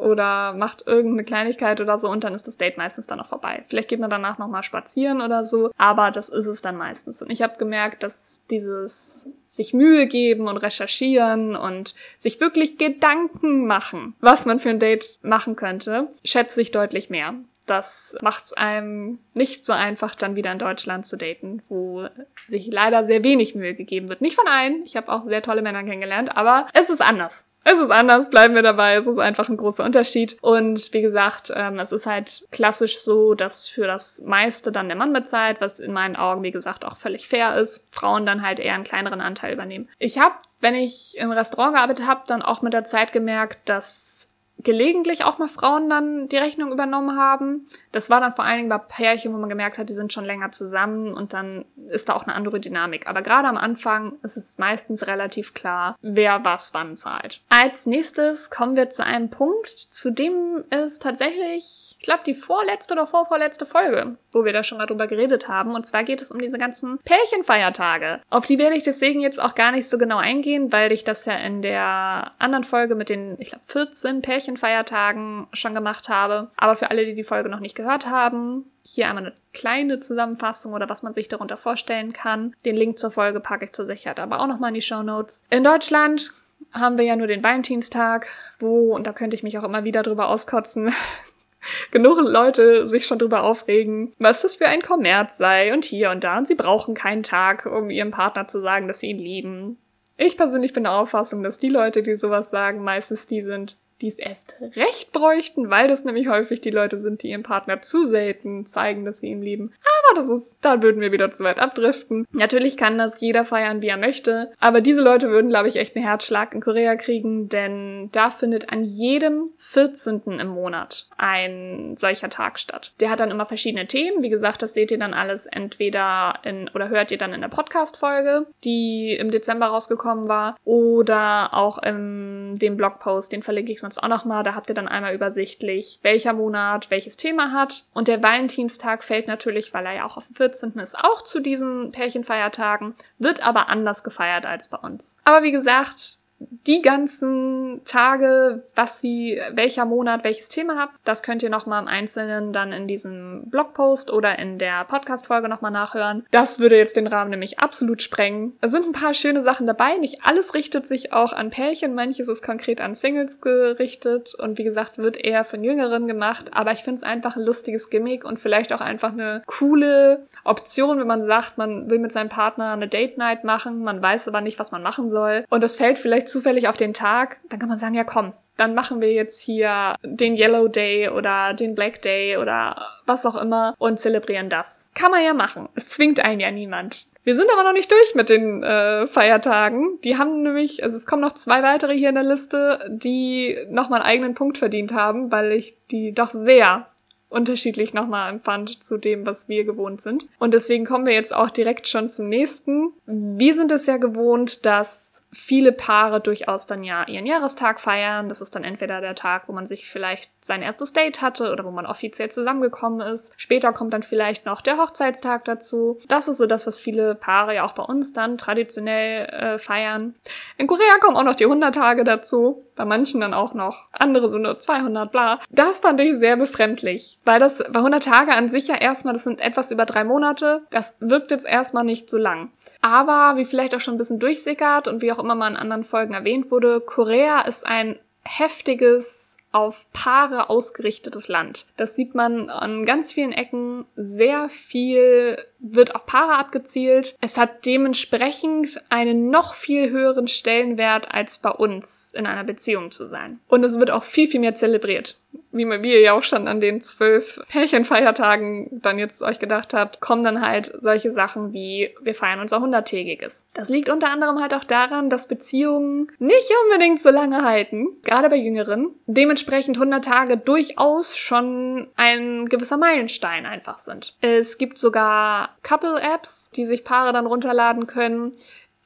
S1: oder macht irgendeine Kleinigkeit oder so und dann ist das Date meistens dann auch vorbei. Vielleicht geht man danach nochmal spazieren oder so, aber das ist es dann meistens. Und ich habe gemerkt, dass dieses sich Mühe geben und recherchieren und sich wirklich Gedanken machen, was man für ein Date machen könnte, schätze ich deutlich mehr. Das macht es einem nicht so einfach, dann wieder in Deutschland zu daten, wo sich leider sehr wenig Mühe gegeben wird. Nicht von allen, ich habe auch sehr tolle Männer kennengelernt, aber es ist anders. Es ist anders, bleiben wir dabei. Es ist einfach ein großer Unterschied. Und wie gesagt, ähm, es ist halt klassisch so, dass für das meiste dann der Mann bezahlt, was in meinen Augen, wie gesagt, auch völlig fair ist. Frauen dann halt eher einen kleineren Anteil übernehmen. Ich habe, wenn ich im Restaurant gearbeitet habe, dann auch mit der Zeit gemerkt, dass gelegentlich auch mal Frauen dann die Rechnung übernommen haben. Das war dann vor allen Dingen bei Pärchen, wo man gemerkt hat, die sind schon länger zusammen und dann ist da auch eine andere Dynamik. Aber gerade am Anfang ist es meistens relativ klar, wer was wann zahlt. Als nächstes kommen wir zu einem Punkt, zu dem es tatsächlich ich glaube, die vorletzte oder vorvorletzte Folge, wo wir da schon mal drüber geredet haben. Und zwar geht es um diese ganzen Pärchenfeiertage. Auf die werde ich deswegen jetzt auch gar nicht so genau eingehen, weil ich das ja in der anderen Folge mit den, ich glaube, 14 Pärchenfeiertagen schon gemacht habe. Aber für alle, die die Folge noch nicht gehört haben, hier einmal eine kleine Zusammenfassung oder was man sich darunter vorstellen kann. Den Link zur Folge packe ich zur Sicherheit aber auch nochmal in die Show Notes. In Deutschland haben wir ja nur den Valentinstag, wo, und da könnte ich mich auch immer wieder drüber auskotzen, genug Leute sich schon drüber aufregen, was das für ein Kommerz sei und hier und da und sie brauchen keinen Tag, um ihrem Partner zu sagen, dass sie ihn lieben. Ich persönlich bin der Auffassung, dass die Leute, die sowas sagen, meistens die sind, die es erst recht bräuchten, weil das nämlich häufig die Leute sind, die ihrem Partner zu selten zeigen, dass sie ihn lieben. Aber das ist, da würden wir wieder zu weit abdriften. Natürlich kann das jeder feiern, wie er möchte, aber diese Leute würden, glaube ich, echt einen Herzschlag in Korea kriegen, denn da findet an jedem 14. im Monat ein solcher Tag statt. Der hat dann immer verschiedene Themen. Wie gesagt, das seht ihr dann alles entweder in, oder hört ihr dann in der Podcast-Folge, die im Dezember rausgekommen war, oder auch in dem Blogpost, den verlinke ich sonst auch nochmal. Da habt ihr dann einmal übersichtlich, welcher Monat welches Thema hat. Und der Valentinstag fällt natürlich, weil er ja auch auf dem 14. ist, auch zu diesen Pärchenfeiertagen, wird aber anders gefeiert als bei uns. Aber wie gesagt, die ganzen Tage, was sie, welcher Monat, welches Thema habt, das könnt ihr nochmal im Einzelnen dann in diesem Blogpost oder in der Podcast-Folge nochmal nachhören. Das würde jetzt den Rahmen nämlich absolut sprengen. Es sind ein paar schöne Sachen dabei. Nicht alles richtet sich auch an Pärchen, manches ist konkret an Singles gerichtet und wie gesagt, wird eher von Jüngeren gemacht. Aber ich finde es einfach ein lustiges Gimmick und vielleicht auch einfach eine coole Option, wenn man sagt, man will mit seinem Partner eine Date Night machen, man weiß aber nicht, was man machen soll. Und das fällt vielleicht zufällig auf den Tag, dann kann man sagen, ja komm, dann machen wir jetzt hier den Yellow Day oder den Black Day oder was auch immer und zelebrieren das. Kann man ja machen. Es zwingt einen ja niemand. Wir sind aber noch nicht durch mit den äh, Feiertagen. Die haben nämlich, also es kommen noch zwei weitere hier in der Liste, die nochmal einen eigenen Punkt verdient haben, weil ich die doch sehr unterschiedlich nochmal empfand zu dem, was wir gewohnt sind. Und deswegen kommen wir jetzt auch direkt schon zum nächsten. Wir sind es ja gewohnt, dass viele Paare durchaus dann ja ihren Jahrestag feiern. Das ist dann entweder der Tag, wo man sich vielleicht sein erstes Date hatte oder wo man offiziell zusammengekommen ist. Später kommt dann vielleicht noch der Hochzeitstag dazu. Das ist so das, was viele Paare ja auch bei uns dann traditionell äh, feiern. In Korea kommen auch noch die 100 Tage dazu. Bei manchen dann auch noch andere, so nur 200, bla. Das fand ich sehr befremdlich, weil das bei 100 Tage an sich ja erstmal, das sind etwas über drei Monate. Das wirkt jetzt erstmal nicht so lang. Aber wie vielleicht auch schon ein bisschen durchsickert und wie auch immer mal in anderen Folgen erwähnt wurde, Korea ist ein heftiges auf Paare ausgerichtetes Land. Das sieht man an ganz vielen Ecken. Sehr viel wird auf Paare abgezielt. Es hat dementsprechend einen noch viel höheren Stellenwert als bei uns in einer Beziehung zu sein. Und es wird auch viel, viel mehr zelebriert wie ihr ja auch schon an den zwölf Pärchenfeiertagen dann jetzt euch gedacht habt, kommen dann halt solche Sachen wie, wir feiern unser hunderttägiges. Das liegt unter anderem halt auch daran, dass Beziehungen nicht unbedingt so lange halten, gerade bei Jüngeren. Dementsprechend 100 Tage durchaus schon ein gewisser Meilenstein einfach sind. Es gibt sogar Couple-Apps, die sich Paare dann runterladen können,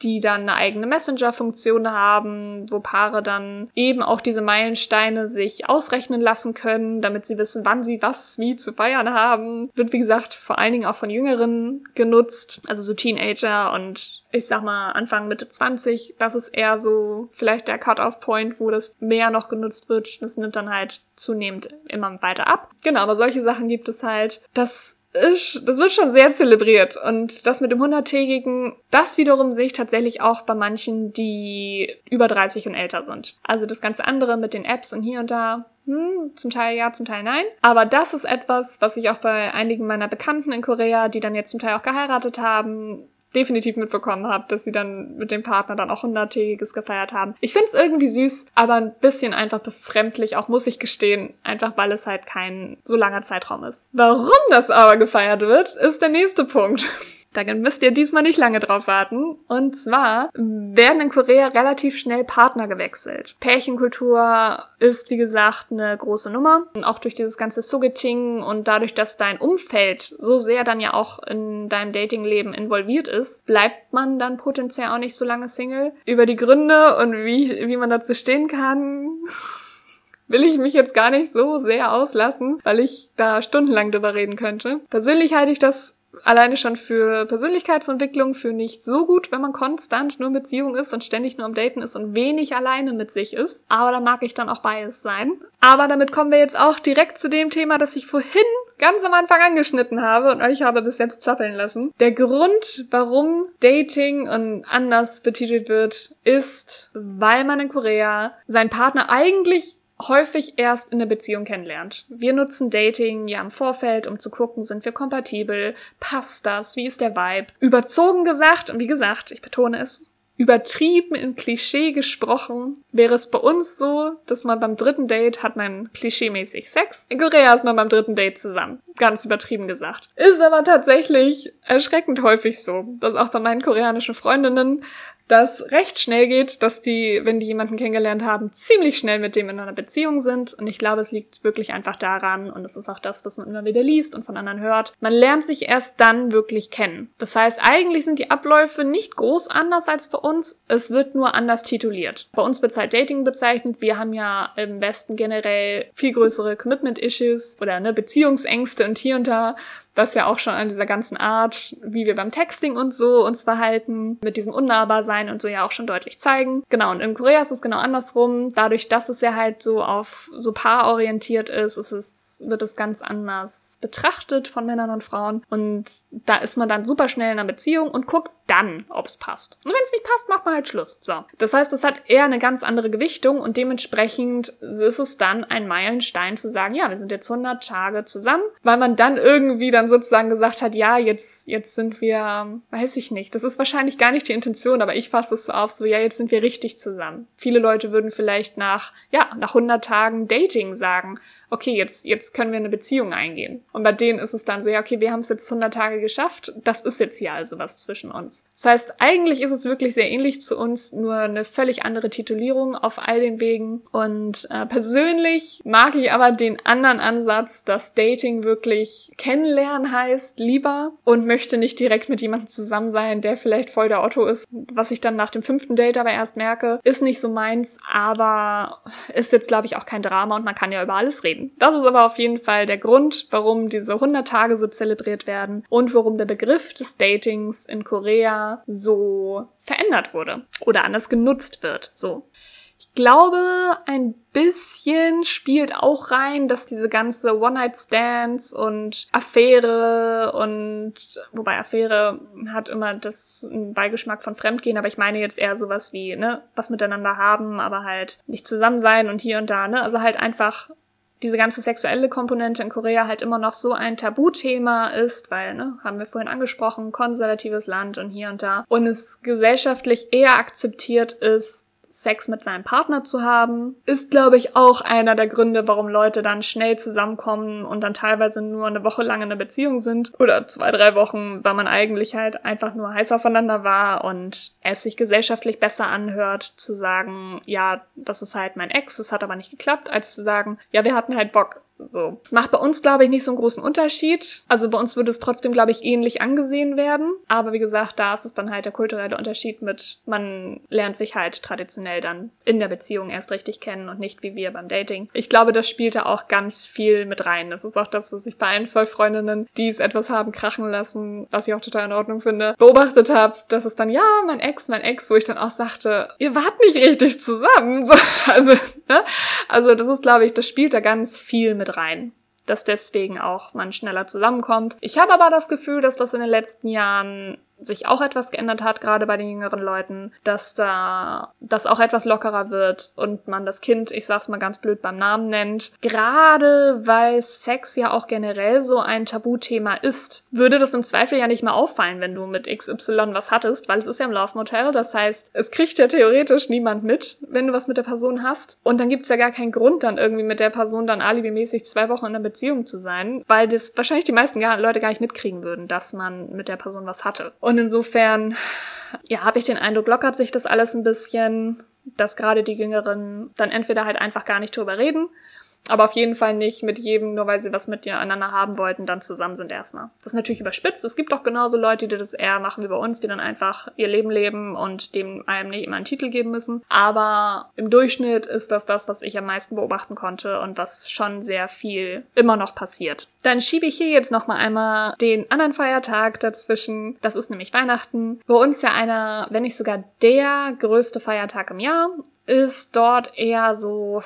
S1: die dann eine eigene Messenger-Funktion haben, wo Paare dann eben auch diese Meilensteine sich ausrechnen lassen können, damit sie wissen, wann sie was wie zu feiern haben. Wird, wie gesagt, vor allen Dingen auch von Jüngeren genutzt, also so Teenager und ich sag mal Anfang Mitte 20. Das ist eher so vielleicht der Cut-off-Point, wo das mehr noch genutzt wird. Das nimmt dann halt zunehmend immer weiter ab. Genau, aber solche Sachen gibt es halt. Das das wird schon sehr zelebriert. Und das mit dem 100-tägigen, das wiederum sehe ich tatsächlich auch bei manchen, die über 30 und älter sind. Also das ganze andere mit den Apps und hier und da, hm, zum Teil ja, zum Teil nein. Aber das ist etwas, was ich auch bei einigen meiner Bekannten in Korea, die dann jetzt zum Teil auch geheiratet haben, definitiv mitbekommen habe, dass sie dann mit dem Partner dann auch hunderttägiges gefeiert haben. Ich find's irgendwie süß, aber ein bisschen einfach befremdlich, auch muss ich gestehen, einfach weil es halt kein so langer Zeitraum ist. Warum das aber gefeiert wird, ist der nächste Punkt. Da müsst ihr diesmal nicht lange drauf warten. Und zwar werden in Korea relativ schnell Partner gewechselt. Pärchenkultur ist, wie gesagt, eine große Nummer. Und auch durch dieses ganze Sugeting und dadurch, dass dein Umfeld so sehr dann ja auch in deinem Datingleben involviert ist, bleibt man dann potenziell auch nicht so lange Single. Über die Gründe und wie, wie man dazu stehen kann, will ich mich jetzt gar nicht so sehr auslassen, weil ich da stundenlang drüber reden könnte. Persönlich halte ich das alleine schon für Persönlichkeitsentwicklung für nicht so gut, wenn man konstant nur in Beziehung ist und ständig nur am Daten ist und wenig alleine mit sich ist. Aber da mag ich dann auch beides sein. Aber damit kommen wir jetzt auch direkt zu dem Thema, das ich vorhin ganz am Anfang angeschnitten habe und euch habe bis jetzt zappeln lassen. Der Grund, warum Dating und anders betitelt wird, ist, weil man in Korea seinen Partner eigentlich häufig erst in der Beziehung kennenlernt. Wir nutzen Dating ja im Vorfeld, um zu gucken, sind wir kompatibel, passt das, wie ist der Vibe. Überzogen gesagt, und wie gesagt, ich betone es, übertrieben in Klischee gesprochen, wäre es bei uns so, dass man beim dritten Date hat man klischeemäßig Sex. In Korea ist man beim dritten Date zusammen. Ganz übertrieben gesagt. Ist aber tatsächlich erschreckend häufig so, dass auch bei meinen koreanischen Freundinnen das recht schnell geht, dass die, wenn die jemanden kennengelernt haben, ziemlich schnell mit dem in einer Beziehung sind. Und ich glaube, es liegt wirklich einfach daran, und das ist auch das, was man immer wieder liest und von anderen hört, man lernt sich erst dann wirklich kennen. Das heißt, eigentlich sind die Abläufe nicht groß anders als bei uns, es wird nur anders tituliert. Bei uns wird es halt Dating bezeichnet. Wir haben ja im Westen generell viel größere Commitment-Issues oder ne, Beziehungsängste und hier und da was ja auch schon an dieser ganzen Art, wie wir beim Texting und so uns verhalten, mit diesem Unnahbarsein und so ja auch schon deutlich zeigen. Genau, und in Korea ist es genau andersrum. Dadurch, dass es ja halt so auf so paarorientiert ist, ist es, wird es ganz anders betrachtet von Männern und Frauen. Und da ist man dann super schnell in einer Beziehung und guckt dann, ob es passt. Und wenn es nicht passt, macht man halt Schluss. So. Das heißt, es hat eher eine ganz andere Gewichtung und dementsprechend ist es dann ein Meilenstein zu sagen, ja, wir sind jetzt 100 Tage zusammen, weil man dann irgendwie dann sozusagen gesagt hat, ja, jetzt, jetzt sind wir, weiß ich nicht. Das ist wahrscheinlich gar nicht die Intention, aber ich fasse es so auf, so, ja, jetzt sind wir richtig zusammen. Viele Leute würden vielleicht nach, ja, nach 100 Tagen Dating sagen, okay, jetzt, jetzt können wir eine Beziehung eingehen. Und bei denen ist es dann so, ja, okay, wir haben es jetzt 100 Tage geschafft, das ist jetzt hier also was zwischen uns. Das heißt, eigentlich ist es wirklich sehr ähnlich zu uns, nur eine völlig andere Titulierung auf all den Wegen. Und äh, persönlich mag ich aber den anderen Ansatz, dass Dating wirklich kennenlernen heißt, lieber und möchte nicht direkt mit jemandem zusammen sein, der vielleicht voll der Otto ist. Was ich dann nach dem fünften Date aber erst merke, ist nicht so meins, aber ist jetzt, glaube ich, auch kein Drama und man kann ja über alles reden. Das ist aber auf jeden Fall der Grund, warum diese 100 Tage so zelebriert werden und warum der Begriff des Datings in Korea so verändert wurde oder anders genutzt wird. So. Ich glaube, ein bisschen spielt auch rein, dass diese ganze One-Night-Stands und Affäre und, wobei Affäre hat immer das Beigeschmack von Fremdgehen, aber ich meine jetzt eher sowas wie, ne, was miteinander haben, aber halt nicht zusammen sein und hier und da, ne, also halt einfach diese ganze sexuelle Komponente in Korea halt immer noch so ein Tabuthema ist, weil, ne, haben wir vorhin angesprochen, konservatives Land und hier und da. Und es gesellschaftlich eher akzeptiert ist, Sex mit seinem Partner zu haben, ist, glaube ich, auch einer der Gründe, warum Leute dann schnell zusammenkommen und dann teilweise nur eine Woche lang in einer Beziehung sind oder zwei, drei Wochen, weil man eigentlich halt einfach nur heiß aufeinander war und es sich gesellschaftlich besser anhört, zu sagen, ja, das ist halt mein Ex, es hat aber nicht geklappt, als zu sagen, ja, wir hatten halt Bock. So. Das macht bei uns, glaube ich, nicht so einen großen Unterschied. Also bei uns würde es trotzdem, glaube ich, ähnlich angesehen werden. Aber wie gesagt, da ist es dann halt der kulturelle Unterschied mit, man lernt sich halt traditionell dann in der Beziehung erst richtig kennen und nicht wie wir beim Dating. Ich glaube, das spielt da auch ganz viel mit rein. Das ist auch das, was ich bei ein, zwei Freundinnen, die es etwas haben krachen lassen, was ich auch total in Ordnung finde, beobachtet habe, dass es dann, ja, mein Ex, mein Ex, wo ich dann auch sagte, ihr wart nicht richtig zusammen. So, also, ne? Also das ist, glaube ich, das spielt da ganz viel mit rein dass deswegen auch man schneller zusammenkommt. Ich habe aber das Gefühl, dass das in den letzten Jahren sich auch etwas geändert hat, gerade bei den jüngeren Leuten, dass da das auch etwas lockerer wird und man das Kind, ich sag's mal ganz blöd, beim Namen nennt. Gerade weil Sex ja auch generell so ein Tabuthema ist, würde das im Zweifel ja nicht mehr auffallen, wenn du mit XY was hattest, weil es ist ja im Love Motel. Das heißt, es kriegt ja theoretisch niemand mit, wenn du was mit der Person hast. Und dann gibt's ja gar keinen Grund, dann irgendwie mit der Person dann alibimäßig zwei Wochen in einer Beziehung zu sein, weil das wahrscheinlich die meisten Leute gar nicht mitkriegen würden, dass man mit der Person was hatte. Und insofern, ja, habe ich den Eindruck, lockert sich das alles ein bisschen, dass gerade die Jüngeren dann entweder halt einfach gar nicht drüber reden aber auf jeden Fall nicht mit jedem, nur weil sie was mit dir einander haben wollten, dann zusammen sind erstmal. Das ist natürlich überspitzt. Es gibt auch genauso Leute, die das eher machen wie bei uns, die dann einfach ihr Leben leben und dem einem nicht immer einen Titel geben müssen. Aber im Durchschnitt ist das das, was ich am meisten beobachten konnte und was schon sehr viel immer noch passiert. Dann schiebe ich hier jetzt nochmal einmal den anderen Feiertag dazwischen. Das ist nämlich Weihnachten. Bei uns ja einer, wenn nicht sogar der größte Feiertag im Jahr, ist dort eher so,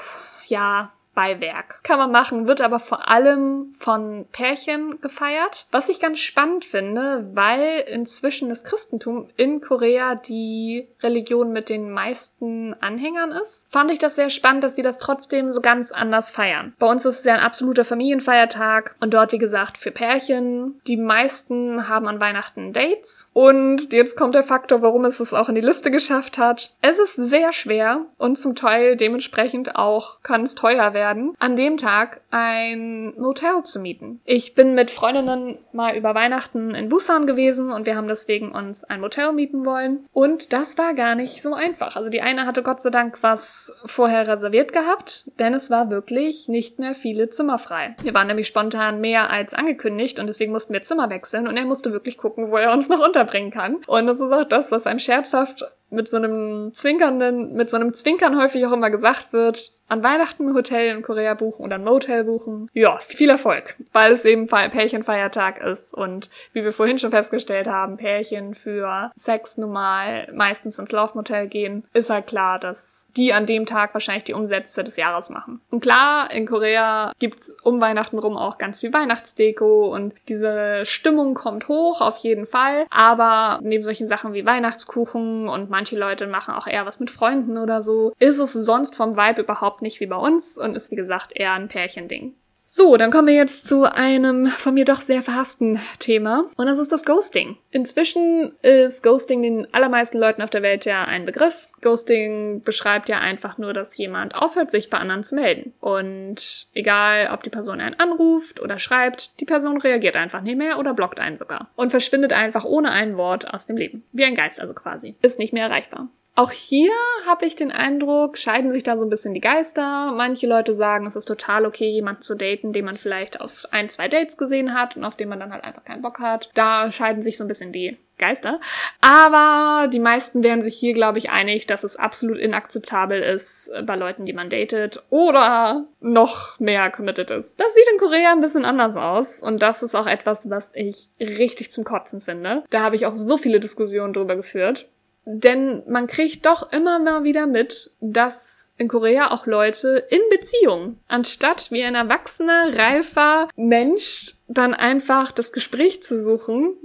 S1: ja, Beiwerk. Kann man machen, wird aber vor allem von Pärchen gefeiert. Was ich ganz spannend finde, weil inzwischen das Christentum in Korea die Religion mit den meisten Anhängern ist, fand ich das sehr spannend, dass sie das trotzdem so ganz anders feiern. Bei uns ist es ja ein absoluter Familienfeiertag und dort, wie gesagt, für Pärchen. Die meisten haben an Weihnachten Dates. Und jetzt kommt der Faktor, warum es es auch in die Liste geschafft hat. Es ist sehr schwer und zum Teil dementsprechend auch kann es teuer werden werden, an dem Tag ein Motel zu mieten. Ich bin mit Freundinnen mal über Weihnachten in Busan gewesen und wir haben deswegen uns ein Motel mieten wollen. Und das war gar nicht so einfach. Also die eine hatte Gott sei Dank was vorher reserviert gehabt, denn es war wirklich nicht mehr viele Zimmer frei. Wir waren nämlich spontan mehr als angekündigt und deswegen mussten wir Zimmer wechseln und er musste wirklich gucken, wo er uns noch unterbringen kann. Und das ist auch das, was einem scherzhaft mit so einem zwinkernden, mit so einem Zwinkern häufig auch immer gesagt wird, an Weihnachten Hotel in Korea buchen oder ein Motel buchen. Ja, viel Erfolg, weil es eben Pärchenfeiertag ist und wie wir vorhin schon festgestellt haben, Pärchen für Sex normal meistens ins Laufmotel gehen, ist halt klar, dass die an dem Tag wahrscheinlich die Umsätze des Jahres machen. Und klar, in Korea gibt's um Weihnachten rum auch ganz viel Weihnachtsdeko und diese Stimmung kommt hoch auf jeden Fall, aber neben solchen Sachen wie Weihnachtskuchen und manche Leute machen auch eher was mit Freunden oder so, ist es sonst vom Vibe überhaupt nicht wie bei uns und ist wie gesagt eher ein Pärchending. So, dann kommen wir jetzt zu einem von mir doch sehr verhassten Thema. Und das ist das Ghosting. Inzwischen ist Ghosting den allermeisten Leuten auf der Welt ja ein Begriff. Ghosting beschreibt ja einfach nur, dass jemand aufhört, sich bei anderen zu melden. Und egal, ob die Person einen anruft oder schreibt, die Person reagiert einfach nicht mehr oder blockt einen sogar. Und verschwindet einfach ohne ein Wort aus dem Leben. Wie ein Geist also quasi. Ist nicht mehr erreichbar. Auch hier habe ich den Eindruck, scheiden sich da so ein bisschen die Geister. Manche Leute sagen, es ist total okay, jemanden zu daten, den man vielleicht auf ein, zwei Dates gesehen hat und auf den man dann halt einfach keinen Bock hat. Da scheiden sich so ein bisschen die Geister. Aber die meisten wären sich hier, glaube ich, einig, dass es absolut inakzeptabel ist bei Leuten, die man datet oder noch mehr committed ist. Das sieht in Korea ein bisschen anders aus und das ist auch etwas, was ich richtig zum Kotzen finde. Da habe ich auch so viele Diskussionen drüber geführt. Denn man kriegt doch immer mal wieder mit, dass in Korea auch Leute in Beziehung, anstatt wie ein erwachsener, reifer Mensch dann einfach das Gespräch zu suchen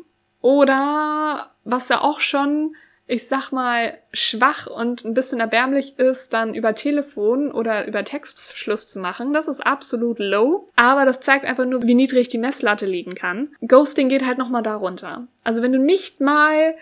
S1: oder was ja auch schon, ich sag mal, schwach und ein bisschen erbärmlich ist, dann über Telefon oder über Text Schluss zu machen. Das ist absolut low. Aber das zeigt einfach nur, wie niedrig die Messlatte liegen kann. Ghosting geht halt nochmal darunter. Also wenn du nicht mal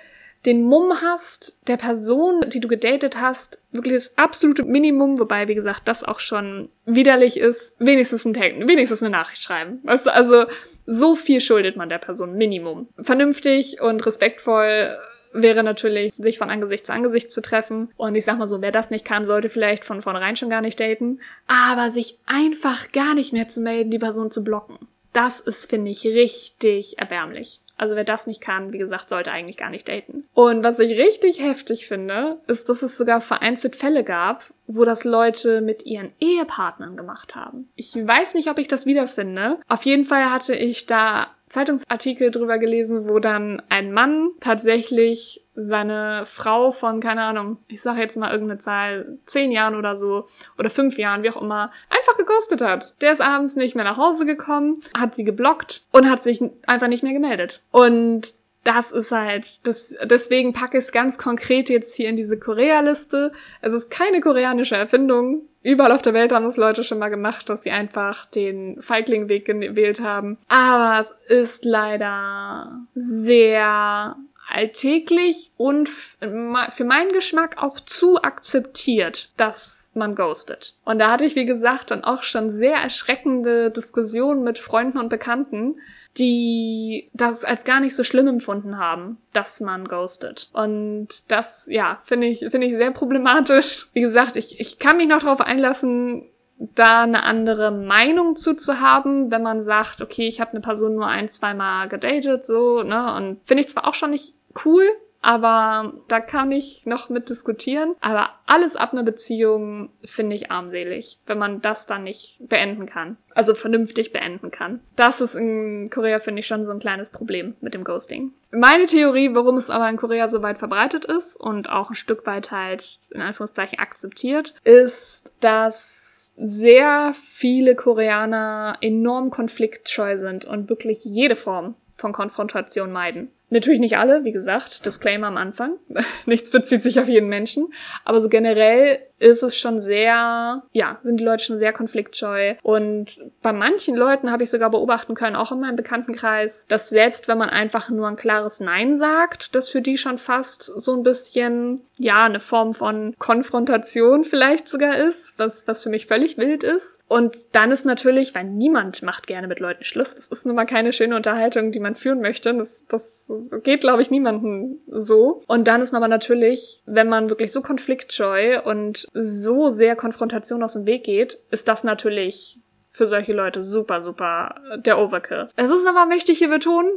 S1: den Mumm hast, der Person, die du gedatet hast, wirklich das absolute Minimum, wobei, wie gesagt, das auch schon widerlich ist, wenigstens ein Tag, wenigstens eine Nachricht schreiben. Weißt du, also so viel schuldet man der Person, Minimum. Vernünftig und respektvoll wäre natürlich, sich von Angesicht zu Angesicht zu treffen. Und ich sag mal so, wer das nicht kann, sollte vielleicht von vornherein schon gar nicht daten. Aber sich einfach gar nicht mehr zu melden, die Person zu blocken. Das ist, finde ich, richtig erbärmlich. Also wer das nicht kann, wie gesagt, sollte eigentlich gar nicht daten. Und was ich richtig heftig finde, ist, dass es sogar vereinzelt Fälle gab, wo das Leute mit ihren Ehepartnern gemacht haben. Ich weiß nicht, ob ich das wiederfinde. Auf jeden Fall hatte ich da Zeitungsartikel drüber gelesen, wo dann ein Mann tatsächlich seine Frau von, keine Ahnung, ich sage jetzt mal irgendeine Zahl, zehn Jahren oder so, oder fünf Jahren, wie auch immer, einfach geghostet hat. Der ist abends nicht mehr nach Hause gekommen, hat sie geblockt und hat sich einfach nicht mehr gemeldet. Und das ist halt, das, deswegen packe ich es ganz konkret jetzt hier in diese Korea-Liste. Es ist keine koreanische Erfindung. Überall auf der Welt haben es Leute schon mal gemacht, dass sie einfach den Feiglingweg gewählt haben. Aber es ist leider sehr alltäglich und für meinen Geschmack auch zu akzeptiert, dass man ghostet. Und da hatte ich, wie gesagt, dann auch schon sehr erschreckende Diskussionen mit Freunden und Bekannten, die das als gar nicht so schlimm empfunden haben, dass man ghostet. Und das, ja, finde ich, finde ich sehr problematisch. Wie gesagt, ich, ich kann mich noch darauf einlassen, da eine andere Meinung zu zu haben, wenn man sagt, okay, ich habe eine Person nur ein, zweimal gedatet, so, ne, und finde ich zwar auch schon nicht cool, aber da kann ich noch mit diskutieren. Aber alles ab einer Beziehung finde ich armselig, wenn man das dann nicht beenden kann. Also vernünftig beenden kann. Das ist in Korea, finde ich, schon so ein kleines Problem mit dem Ghosting. Meine Theorie, warum es aber in Korea so weit verbreitet ist und auch ein Stück weit halt in Anführungszeichen akzeptiert, ist, dass sehr viele Koreaner enorm konfliktscheu sind und wirklich jede Form von Konfrontation meiden. Natürlich nicht alle, wie gesagt, Disclaimer am Anfang. Nichts bezieht sich auf jeden Menschen. Aber so generell ist es schon sehr, ja, sind die Leute schon sehr konfliktscheu. Und bei manchen Leuten habe ich sogar beobachten können, auch in meinem Bekanntenkreis, dass selbst wenn man einfach nur ein klares Nein sagt, das für die schon fast so ein bisschen, ja, eine Form von Konfrontation vielleicht sogar ist, was, was für mich völlig wild ist. Und dann ist natürlich, weil niemand macht gerne mit Leuten Schluss. Das ist nun mal keine schöne Unterhaltung, die man führen möchte. Das, das geht, glaube ich, niemandem so. Und dann ist aber natürlich, wenn man wirklich so konfliktscheu und so sehr Konfrontation aus dem Weg geht, ist das natürlich für solche Leute super, super der Overkill. Es ist aber, möchte ich hier betonen,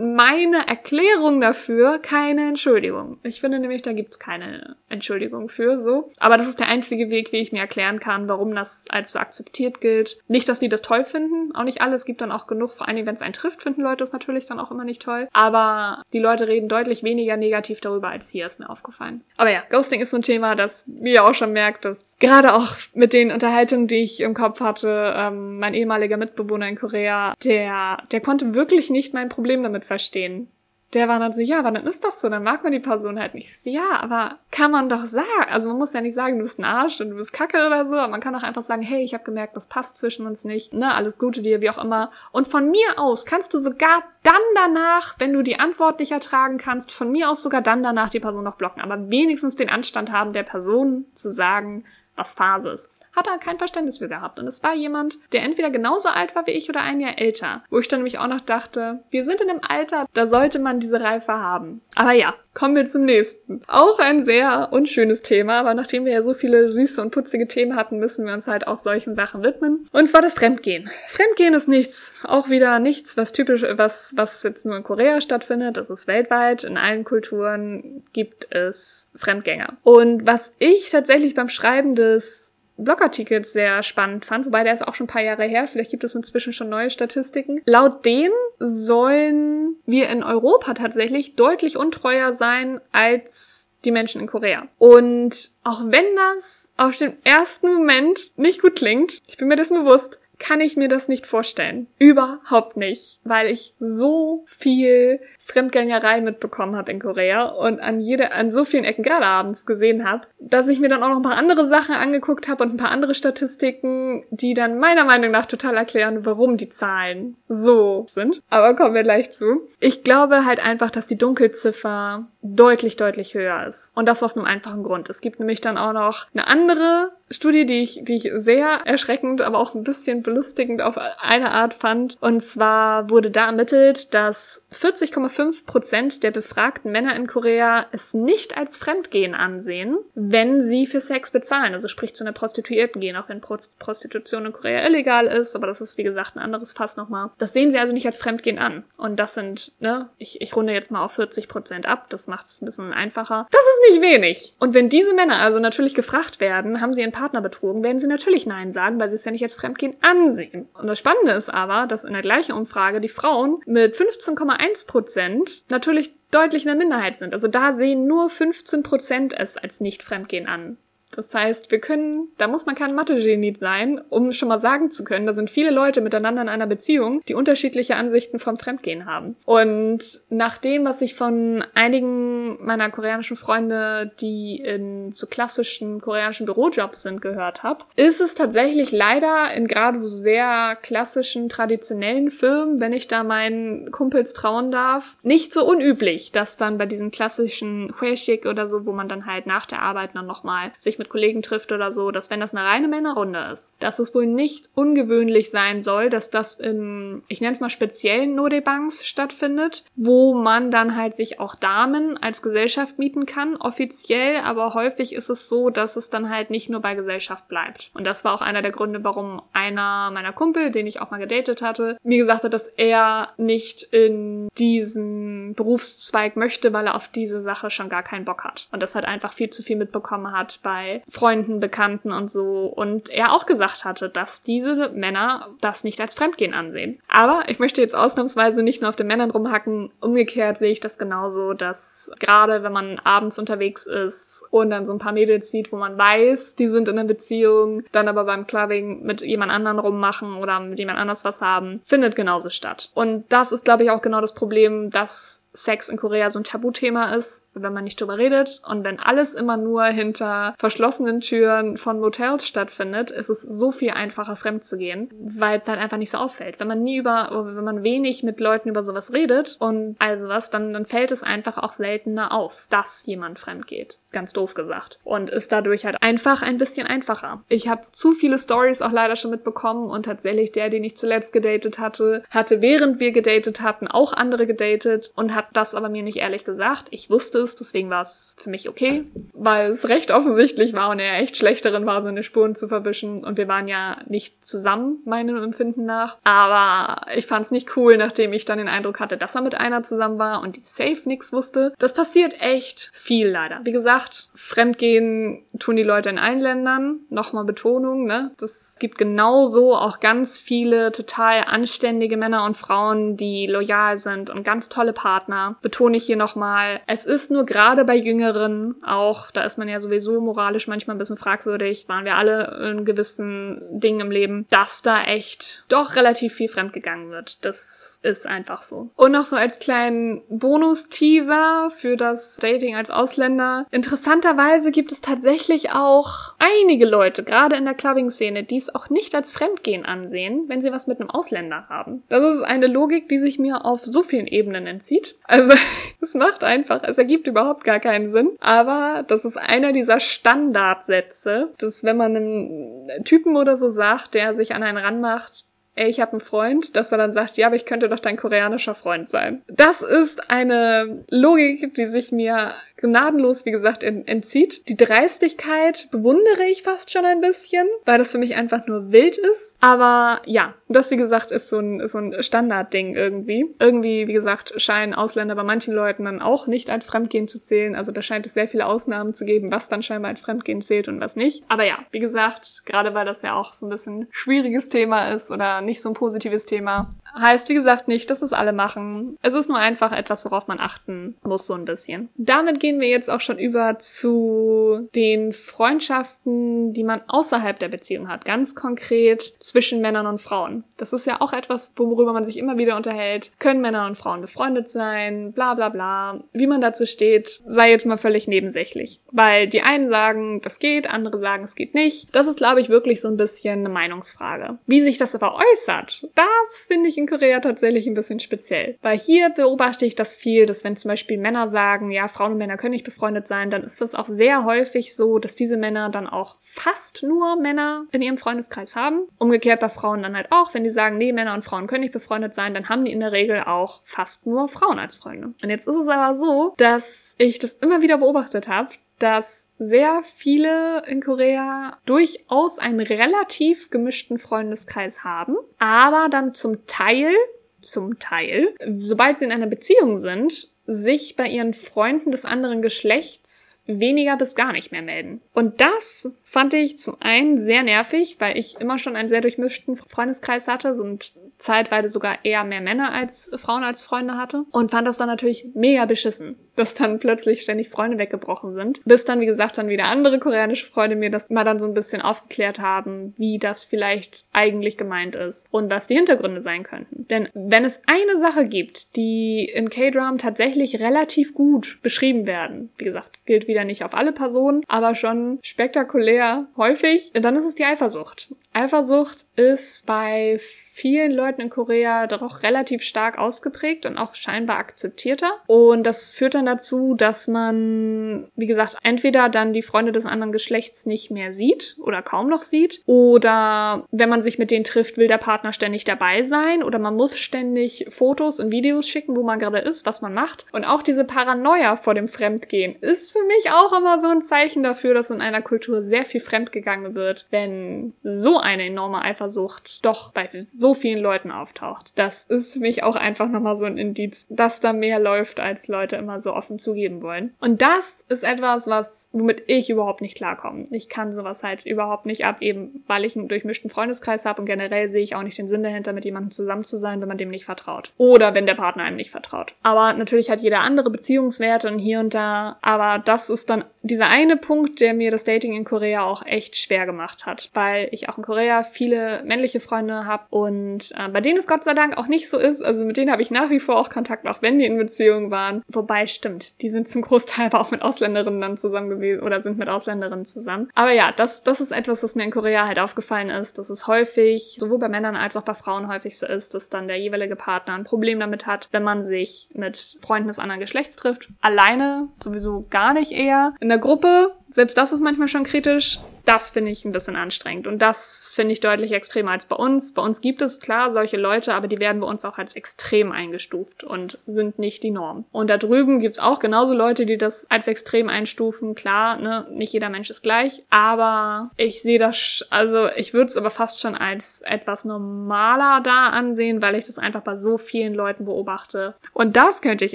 S1: meine Erklärung dafür keine Entschuldigung. Ich finde nämlich, da gibt's keine Entschuldigung für so. Aber das ist der einzige Weg, wie ich mir erklären kann, warum das als so akzeptiert gilt. Nicht, dass die das toll finden, auch nicht alle. Es gibt dann auch genug, vor allem wenn es einen trifft, finden Leute das natürlich dann auch immer nicht toll. Aber die Leute reden deutlich weniger negativ darüber als hier, ist mir aufgefallen. Aber ja, Ghosting ist so ein Thema, das, ihr auch schon merkt, dass gerade auch mit den Unterhaltungen, die ich im Kopf hatte, ähm, mein ehemaliger Mitbewohner in Korea, der, der konnte wirklich nicht mein Problem damit verstehen. Der war dann so, ja, aber dann ist das so, dann mag man die Person halt nicht. So, ja, aber kann man doch sagen. Also man muss ja nicht sagen, du bist ein Arsch und du bist Kacke oder so, aber man kann doch einfach sagen, hey, ich habe gemerkt, das passt zwischen uns nicht. Ne, alles Gute dir, wie auch immer. Und von mir aus kannst du sogar dann danach, wenn du die Antwort nicht ertragen kannst, von mir aus sogar dann danach die Person noch blocken. Aber wenigstens den Anstand haben, der Person zu sagen, was Phase ist hat er kein Verständnis für gehabt. Und es war jemand, der entweder genauso alt war wie ich oder ein Jahr älter. Wo ich dann nämlich auch noch dachte, wir sind in einem Alter, da sollte man diese Reife haben. Aber ja, kommen wir zum nächsten. Auch ein sehr unschönes Thema, aber nachdem wir ja so viele süße und putzige Themen hatten, müssen wir uns halt auch solchen Sachen widmen. Und zwar das Fremdgehen. Fremdgehen ist nichts, auch wieder nichts, was typisch, was, was jetzt nur in Korea stattfindet. Das ist weltweit. In allen Kulturen gibt es Fremdgänger. Und was ich tatsächlich beim Schreiben des Blogartikels sehr spannend fand, wobei der ist auch schon ein paar Jahre her, vielleicht gibt es inzwischen schon neue Statistiken. Laut dem sollen wir in Europa tatsächlich deutlich untreuer sein als die Menschen in Korea. Und auch wenn das auf den ersten Moment nicht gut klingt, ich bin mir dessen bewusst, kann ich mir das nicht vorstellen. Überhaupt nicht. Weil ich so viel Fremdgängerei mitbekommen habe in Korea und an jede, an so vielen Ecken gerade abends gesehen habe, dass ich mir dann auch noch ein paar andere Sachen angeguckt habe und ein paar andere Statistiken, die dann meiner Meinung nach total erklären, warum die Zahlen so sind. Aber kommen wir gleich zu. Ich glaube halt einfach, dass die Dunkelziffer deutlich, deutlich höher ist. Und das aus einem einfachen Grund. Es gibt nämlich dann auch noch eine andere Studie, die ich, die ich sehr erschreckend, aber auch ein bisschen belustigend auf eine Art fand. Und zwar wurde da ermittelt, dass 40,5 5% der befragten Männer in Korea es nicht als Fremdgehen ansehen, wenn sie für Sex bezahlen. Also sprich zu einer Prostituierten gehen, auch wenn Prostitution in Korea illegal ist, aber das ist wie gesagt ein anderes Fass nochmal. Das sehen sie also nicht als Fremdgehen an. Und das sind, ne, ich, ich runde jetzt mal auf 40% ab, das macht es ein bisschen einfacher. Das ist nicht wenig. Und wenn diese Männer also natürlich gefragt werden, haben sie ihren Partner betrogen, werden sie natürlich Nein sagen, weil sie es ja nicht als Fremdgehen ansehen. Und das Spannende ist aber, dass in der gleichen Umfrage die Frauen mit 15,1 Prozent natürlich deutlich in der Minderheit sind. Also da sehen nur 15 Prozent es als nicht Fremdgehen an. Das heißt, wir können, da muss man kein Mathe-Genie sein, um schon mal sagen zu können, da sind viele Leute miteinander in einer Beziehung, die unterschiedliche Ansichten vom Fremdgehen haben. Und nach dem, was ich von einigen meiner koreanischen Freunde, die in so klassischen koreanischen Bürojobs sind, gehört habe, ist es tatsächlich leider in gerade so sehr klassischen, traditionellen Firmen, wenn ich da meinen Kumpels trauen darf, nicht so unüblich, dass dann bei diesen klassischen Hueshik oder so, wo man dann halt nach der Arbeit dann nochmal sich mit Kollegen trifft oder so, dass wenn das eine reine Männerrunde ist, dass es wohl nicht ungewöhnlich sein soll, dass das in, ich nenne es mal speziellen Nodebanks stattfindet, wo man dann halt sich auch Damen als Gesellschaft mieten kann, offiziell, aber häufig ist es so, dass es dann halt nicht nur bei Gesellschaft bleibt. Und das war auch einer der Gründe, warum einer meiner Kumpel, den ich auch mal gedatet hatte, mir gesagt hat, dass er nicht in diesen Berufszweig möchte, weil er auf diese Sache schon gar keinen Bock hat. Und das halt einfach viel zu viel mitbekommen hat bei Freunden, Bekannten und so. Und er auch gesagt hatte, dass diese Männer das nicht als Fremdgehen ansehen. Aber ich möchte jetzt ausnahmsweise nicht nur auf den Männern rumhacken. Umgekehrt sehe ich das genauso, dass gerade wenn man abends unterwegs ist und dann so ein paar Mädels sieht, wo man weiß, die sind in einer Beziehung, dann aber beim Clubbing mit jemand anderen rummachen oder mit jemand anders was haben, findet genauso statt. Und das ist, glaube ich, auch genau das Problem, dass Sex in Korea so ein Tabuthema ist, wenn man nicht drüber redet und wenn alles immer nur hinter verschlossenen Türen von Motels stattfindet, ist es so viel einfacher fremd zu gehen, weil es halt einfach nicht so auffällt. Wenn man nie über, wenn man wenig mit Leuten über sowas redet und all sowas, dann, dann fällt es einfach auch seltener auf, dass jemand fremd geht. Ganz doof gesagt. Und ist dadurch halt einfach ein bisschen einfacher. Ich habe zu viele Stories auch leider schon mitbekommen und tatsächlich der, den ich zuletzt gedatet hatte, hatte während wir gedatet hatten auch andere gedatet und hat hat das aber mir nicht ehrlich gesagt. Ich wusste es, deswegen war es für mich okay, weil es recht offensichtlich war und er echt schlecht darin war, seine Spuren zu verwischen. Und wir waren ja nicht zusammen, meinem Empfinden nach. Aber ich fand es nicht cool, nachdem ich dann den Eindruck hatte, dass er mit einer zusammen war und die safe nix wusste. Das passiert echt viel leider. Wie gesagt, Fremdgehen tun die Leute in allen Ländern. Nochmal Betonung, ne? Das gibt genauso auch ganz viele total anständige Männer und Frauen, die loyal sind und ganz tolle Partner Partner, betone ich hier nochmal. Es ist nur gerade bei Jüngeren auch, da ist man ja sowieso moralisch manchmal ein bisschen fragwürdig, waren wir alle in gewissen Dingen im Leben, dass da echt doch relativ viel fremdgegangen wird. Das ist einfach so. Und noch so als kleinen Bonus-Teaser für das Dating als Ausländer. Interessanterweise gibt es tatsächlich auch einige Leute, gerade in der Clubbing-Szene, die es auch nicht als Fremdgehen ansehen, wenn sie was mit einem Ausländer haben. Das ist eine Logik, die sich mir auf so vielen Ebenen entzieht. Also es macht einfach, es ergibt überhaupt gar keinen Sinn. Aber das ist einer dieser Standardsätze, dass wenn man einem Typen oder so sagt, der sich an einen ranmacht, ey, ich habe einen Freund, dass er dann sagt, ja, aber ich könnte doch dein koreanischer Freund sein. Das ist eine Logik, die sich mir gnadenlos, wie gesagt, entzieht. Die Dreistigkeit bewundere ich fast schon ein bisschen, weil das für mich einfach nur wild ist. Aber ja, das, wie gesagt, ist so ein, so ein Standardding irgendwie. Irgendwie, wie gesagt, scheinen Ausländer bei manchen Leuten dann auch nicht als Fremdgehen zu zählen. Also da scheint es sehr viele Ausnahmen zu geben, was dann scheinbar als Fremdgehen zählt und was nicht. Aber ja, wie gesagt, gerade weil das ja auch so ein bisschen schwieriges Thema ist oder nicht so ein positives Thema, heißt, wie gesagt, nicht, dass es alle machen. Es ist nur einfach etwas, worauf man achten muss, so ein bisschen. Damit gehen wir jetzt auch schon über zu den Freundschaften, die man außerhalb der Beziehung hat. Ganz konkret zwischen Männern und Frauen. Das ist ja auch etwas, worüber man sich immer wieder unterhält. Können Männer und Frauen befreundet sein? Bla bla bla. Wie man dazu steht, sei jetzt mal völlig nebensächlich. Weil die einen sagen, das geht, andere sagen, es geht nicht. Das ist, glaube ich, wirklich so ein bisschen eine Meinungsfrage. Wie sich das aber äußert, das finde ich in Korea tatsächlich ein bisschen speziell. Weil hier beobachte ich das viel, dass wenn zum Beispiel Männer sagen, ja, Frauen und Männer können nicht befreundet sein, dann ist das auch sehr häufig so, dass diese Männer dann auch fast nur Männer in ihrem Freundeskreis haben. Umgekehrt bei Frauen dann halt auch, wenn die sagen, nee, Männer und Frauen können nicht befreundet sein, dann haben die in der Regel auch fast nur Frauen als Freunde. Und jetzt ist es aber so, dass ich das immer wieder beobachtet habe, dass sehr viele in Korea durchaus einen relativ gemischten Freundeskreis haben, aber dann zum Teil, zum Teil, sobald sie in einer Beziehung sind, sich bei ihren Freunden des anderen Geschlechts weniger bis gar nicht mehr melden. Und das fand ich zum einen sehr nervig, weil ich immer schon einen sehr durchmischten Freundeskreis hatte und zeitweise sogar eher mehr Männer als Frauen als Freunde hatte und fand das dann natürlich mega beschissen dass dann plötzlich ständig Freunde weggebrochen sind. Bis dann, wie gesagt, dann wieder andere koreanische Freunde mir das mal dann so ein bisschen aufgeklärt haben, wie das vielleicht eigentlich gemeint ist und was die Hintergründe sein könnten. Denn wenn es eine Sache gibt, die in K-Dram tatsächlich relativ gut beschrieben werden, wie gesagt, gilt wieder nicht auf alle Personen, aber schon spektakulär häufig, dann ist es die Eifersucht. Eifersucht ist bei vielen Leuten in Korea doch relativ stark ausgeprägt und auch scheinbar akzeptierter. Und das führt dann dazu, dass man, wie gesagt, entweder dann die Freunde des anderen Geschlechts nicht mehr sieht oder kaum noch sieht. Oder wenn man sich mit denen trifft, will der Partner ständig dabei sein oder man muss ständig Fotos und Videos schicken, wo man gerade ist, was man macht. Und auch diese Paranoia vor dem Fremdgehen ist für mich auch immer so ein Zeichen dafür, dass in einer Kultur sehr viel fremdgegangen wird, wenn so eine enorme Eifersucht doch bei so vielen Leuten auftaucht. Das ist für mich auch einfach nochmal so ein Indiz, dass da mehr läuft, als Leute immer so offen zugeben wollen. Und das ist etwas, was, womit ich überhaupt nicht klarkomme. Ich kann sowas halt überhaupt nicht ab, eben weil ich einen durchmischten Freundeskreis habe und generell sehe ich auch nicht den Sinn dahinter, mit jemandem zusammen zu sein, wenn man dem nicht vertraut. Oder wenn der Partner einem nicht vertraut. Aber natürlich hat jeder andere Beziehungswerte und hier und da. Aber das ist dann dieser eine Punkt, der mir das Dating in Korea auch echt schwer gemacht hat. Weil ich auch in Korea viele männliche Freunde habe und äh, bei denen es Gott sei Dank auch nicht so ist. Also mit denen habe ich nach wie vor auch Kontakt, auch wenn die in Beziehungen waren. Wobei, stimmt, die sind zum Großteil aber auch mit Ausländerinnen dann zusammen gewesen oder sind mit Ausländerinnen zusammen. Aber ja, das, das ist etwas, was mir in Korea halt aufgefallen ist, dass es häufig, sowohl bei Männern als auch bei Frauen häufig so ist, dass dann der jeweilige Partner ein Problem damit hat, wenn man sich mit Freunden des anderen Geschlechts trifft. Alleine sowieso gar nicht eher. In der Gruppe, selbst das ist manchmal schon kritisch das finde ich ein bisschen anstrengend. Und das finde ich deutlich extremer als bei uns. Bei uns gibt es klar solche Leute, aber die werden bei uns auch als extrem eingestuft und sind nicht die Norm. Und da drüben gibt es auch genauso Leute, die das als extrem einstufen. Klar, ne, nicht jeder Mensch ist gleich. Aber ich sehe das, also ich würde es aber fast schon als etwas normaler da ansehen, weil ich das einfach bei so vielen Leuten beobachte. Und das könnte ich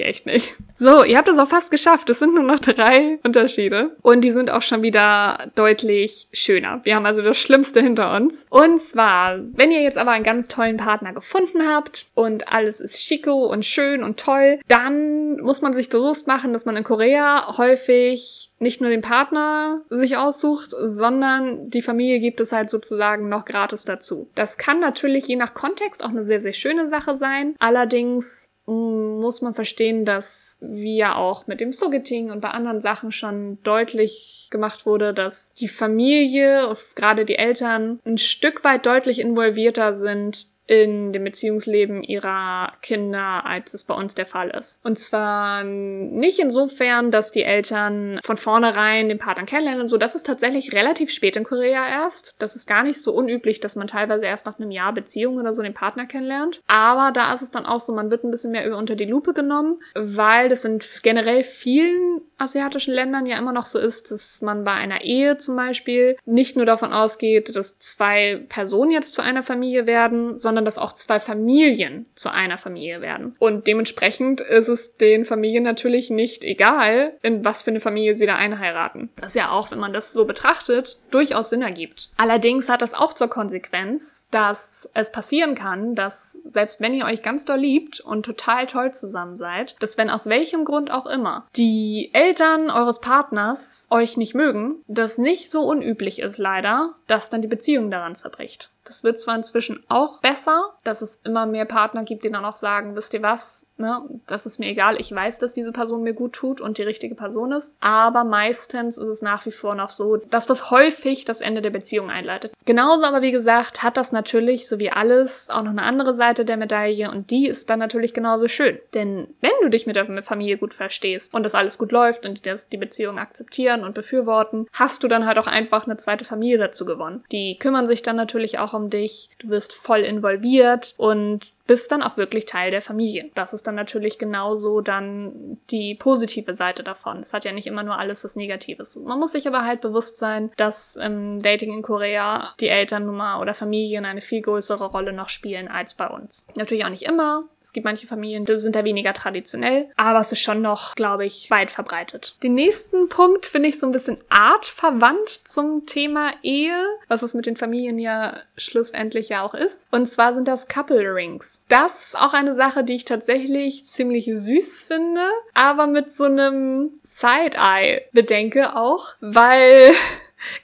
S1: echt nicht. So, ihr habt es auch fast geschafft. Es sind nur noch drei Unterschiede. Und die sind auch schon wieder deutlich schöner. Wir haben also das Schlimmste hinter uns. Und zwar, wenn ihr jetzt aber einen ganz tollen Partner gefunden habt und alles ist schicko und schön und toll, dann muss man sich bewusst machen, dass man in Korea häufig nicht nur den Partner sich aussucht, sondern die Familie gibt es halt sozusagen noch gratis dazu. Das kann natürlich je nach Kontext auch eine sehr, sehr schöne Sache sein. Allerdings muss man verstehen, dass wie ja auch mit dem Sogeting und bei anderen Sachen schon deutlich gemacht wurde, dass die Familie, gerade die Eltern, ein Stück weit deutlich involvierter sind in dem Beziehungsleben ihrer Kinder, als es bei uns der Fall ist. Und zwar nicht insofern, dass die Eltern von vornherein den Partner kennenlernen, so das ist tatsächlich relativ spät in Korea erst. Das ist gar nicht so unüblich, dass man teilweise erst nach einem Jahr Beziehung oder so den Partner kennenlernt. Aber da ist es dann auch so, man wird ein bisschen mehr unter die Lupe genommen, weil das in generell vielen asiatischen Ländern ja immer noch so ist, dass man bei einer Ehe zum Beispiel nicht nur davon ausgeht, dass zwei Personen jetzt zu einer Familie werden, sondern sondern dass auch zwei Familien zu einer Familie werden. Und dementsprechend ist es den Familien natürlich nicht egal, in was für eine Familie sie da einheiraten. Das ja auch, wenn man das so betrachtet, durchaus Sinn ergibt. Allerdings hat das auch zur Konsequenz, dass es passieren kann, dass selbst wenn ihr euch ganz doll liebt und total toll zusammen seid, dass wenn aus welchem Grund auch immer die Eltern eures Partners euch nicht mögen, das nicht so unüblich ist leider, dass dann die Beziehung daran zerbricht. Das wird zwar inzwischen auch besser, dass es immer mehr Partner gibt, die dann auch sagen, wisst ihr was, ne, das ist mir egal, ich weiß, dass diese Person mir gut tut und die richtige Person ist, aber meistens ist es nach wie vor noch so, dass das häufig das Ende der Beziehung einleitet. Genauso aber, wie gesagt, hat das natürlich, so wie alles, auch noch eine andere Seite der Medaille und die ist dann natürlich genauso schön. Denn wenn du dich mit der Familie gut verstehst und das alles gut läuft und die die Beziehung akzeptieren und befürworten, hast du dann halt auch einfach eine zweite Familie dazu gewonnen. Die kümmern sich dann natürlich auch um dich, du wirst voll involviert und bist dann auch wirklich Teil der Familie. Das ist dann natürlich genauso dann die positive Seite davon. Es hat ja nicht immer nur alles was Negatives. Man muss sich aber halt bewusst sein, dass im Dating in Korea die Elternnummer oder Familien eine viel größere Rolle noch spielen als bei uns. Natürlich auch nicht immer. Es gibt manche Familien, die sind da weniger traditionell, aber es ist schon noch, glaube ich, weit verbreitet. Den nächsten Punkt finde ich so ein bisschen artverwandt zum Thema Ehe, was es mit den Familien ja schlussendlich ja auch ist. Und zwar sind das Couple Rings. Das ist auch eine Sache, die ich tatsächlich ziemlich süß finde, aber mit so einem Side-Eye bedenke auch, weil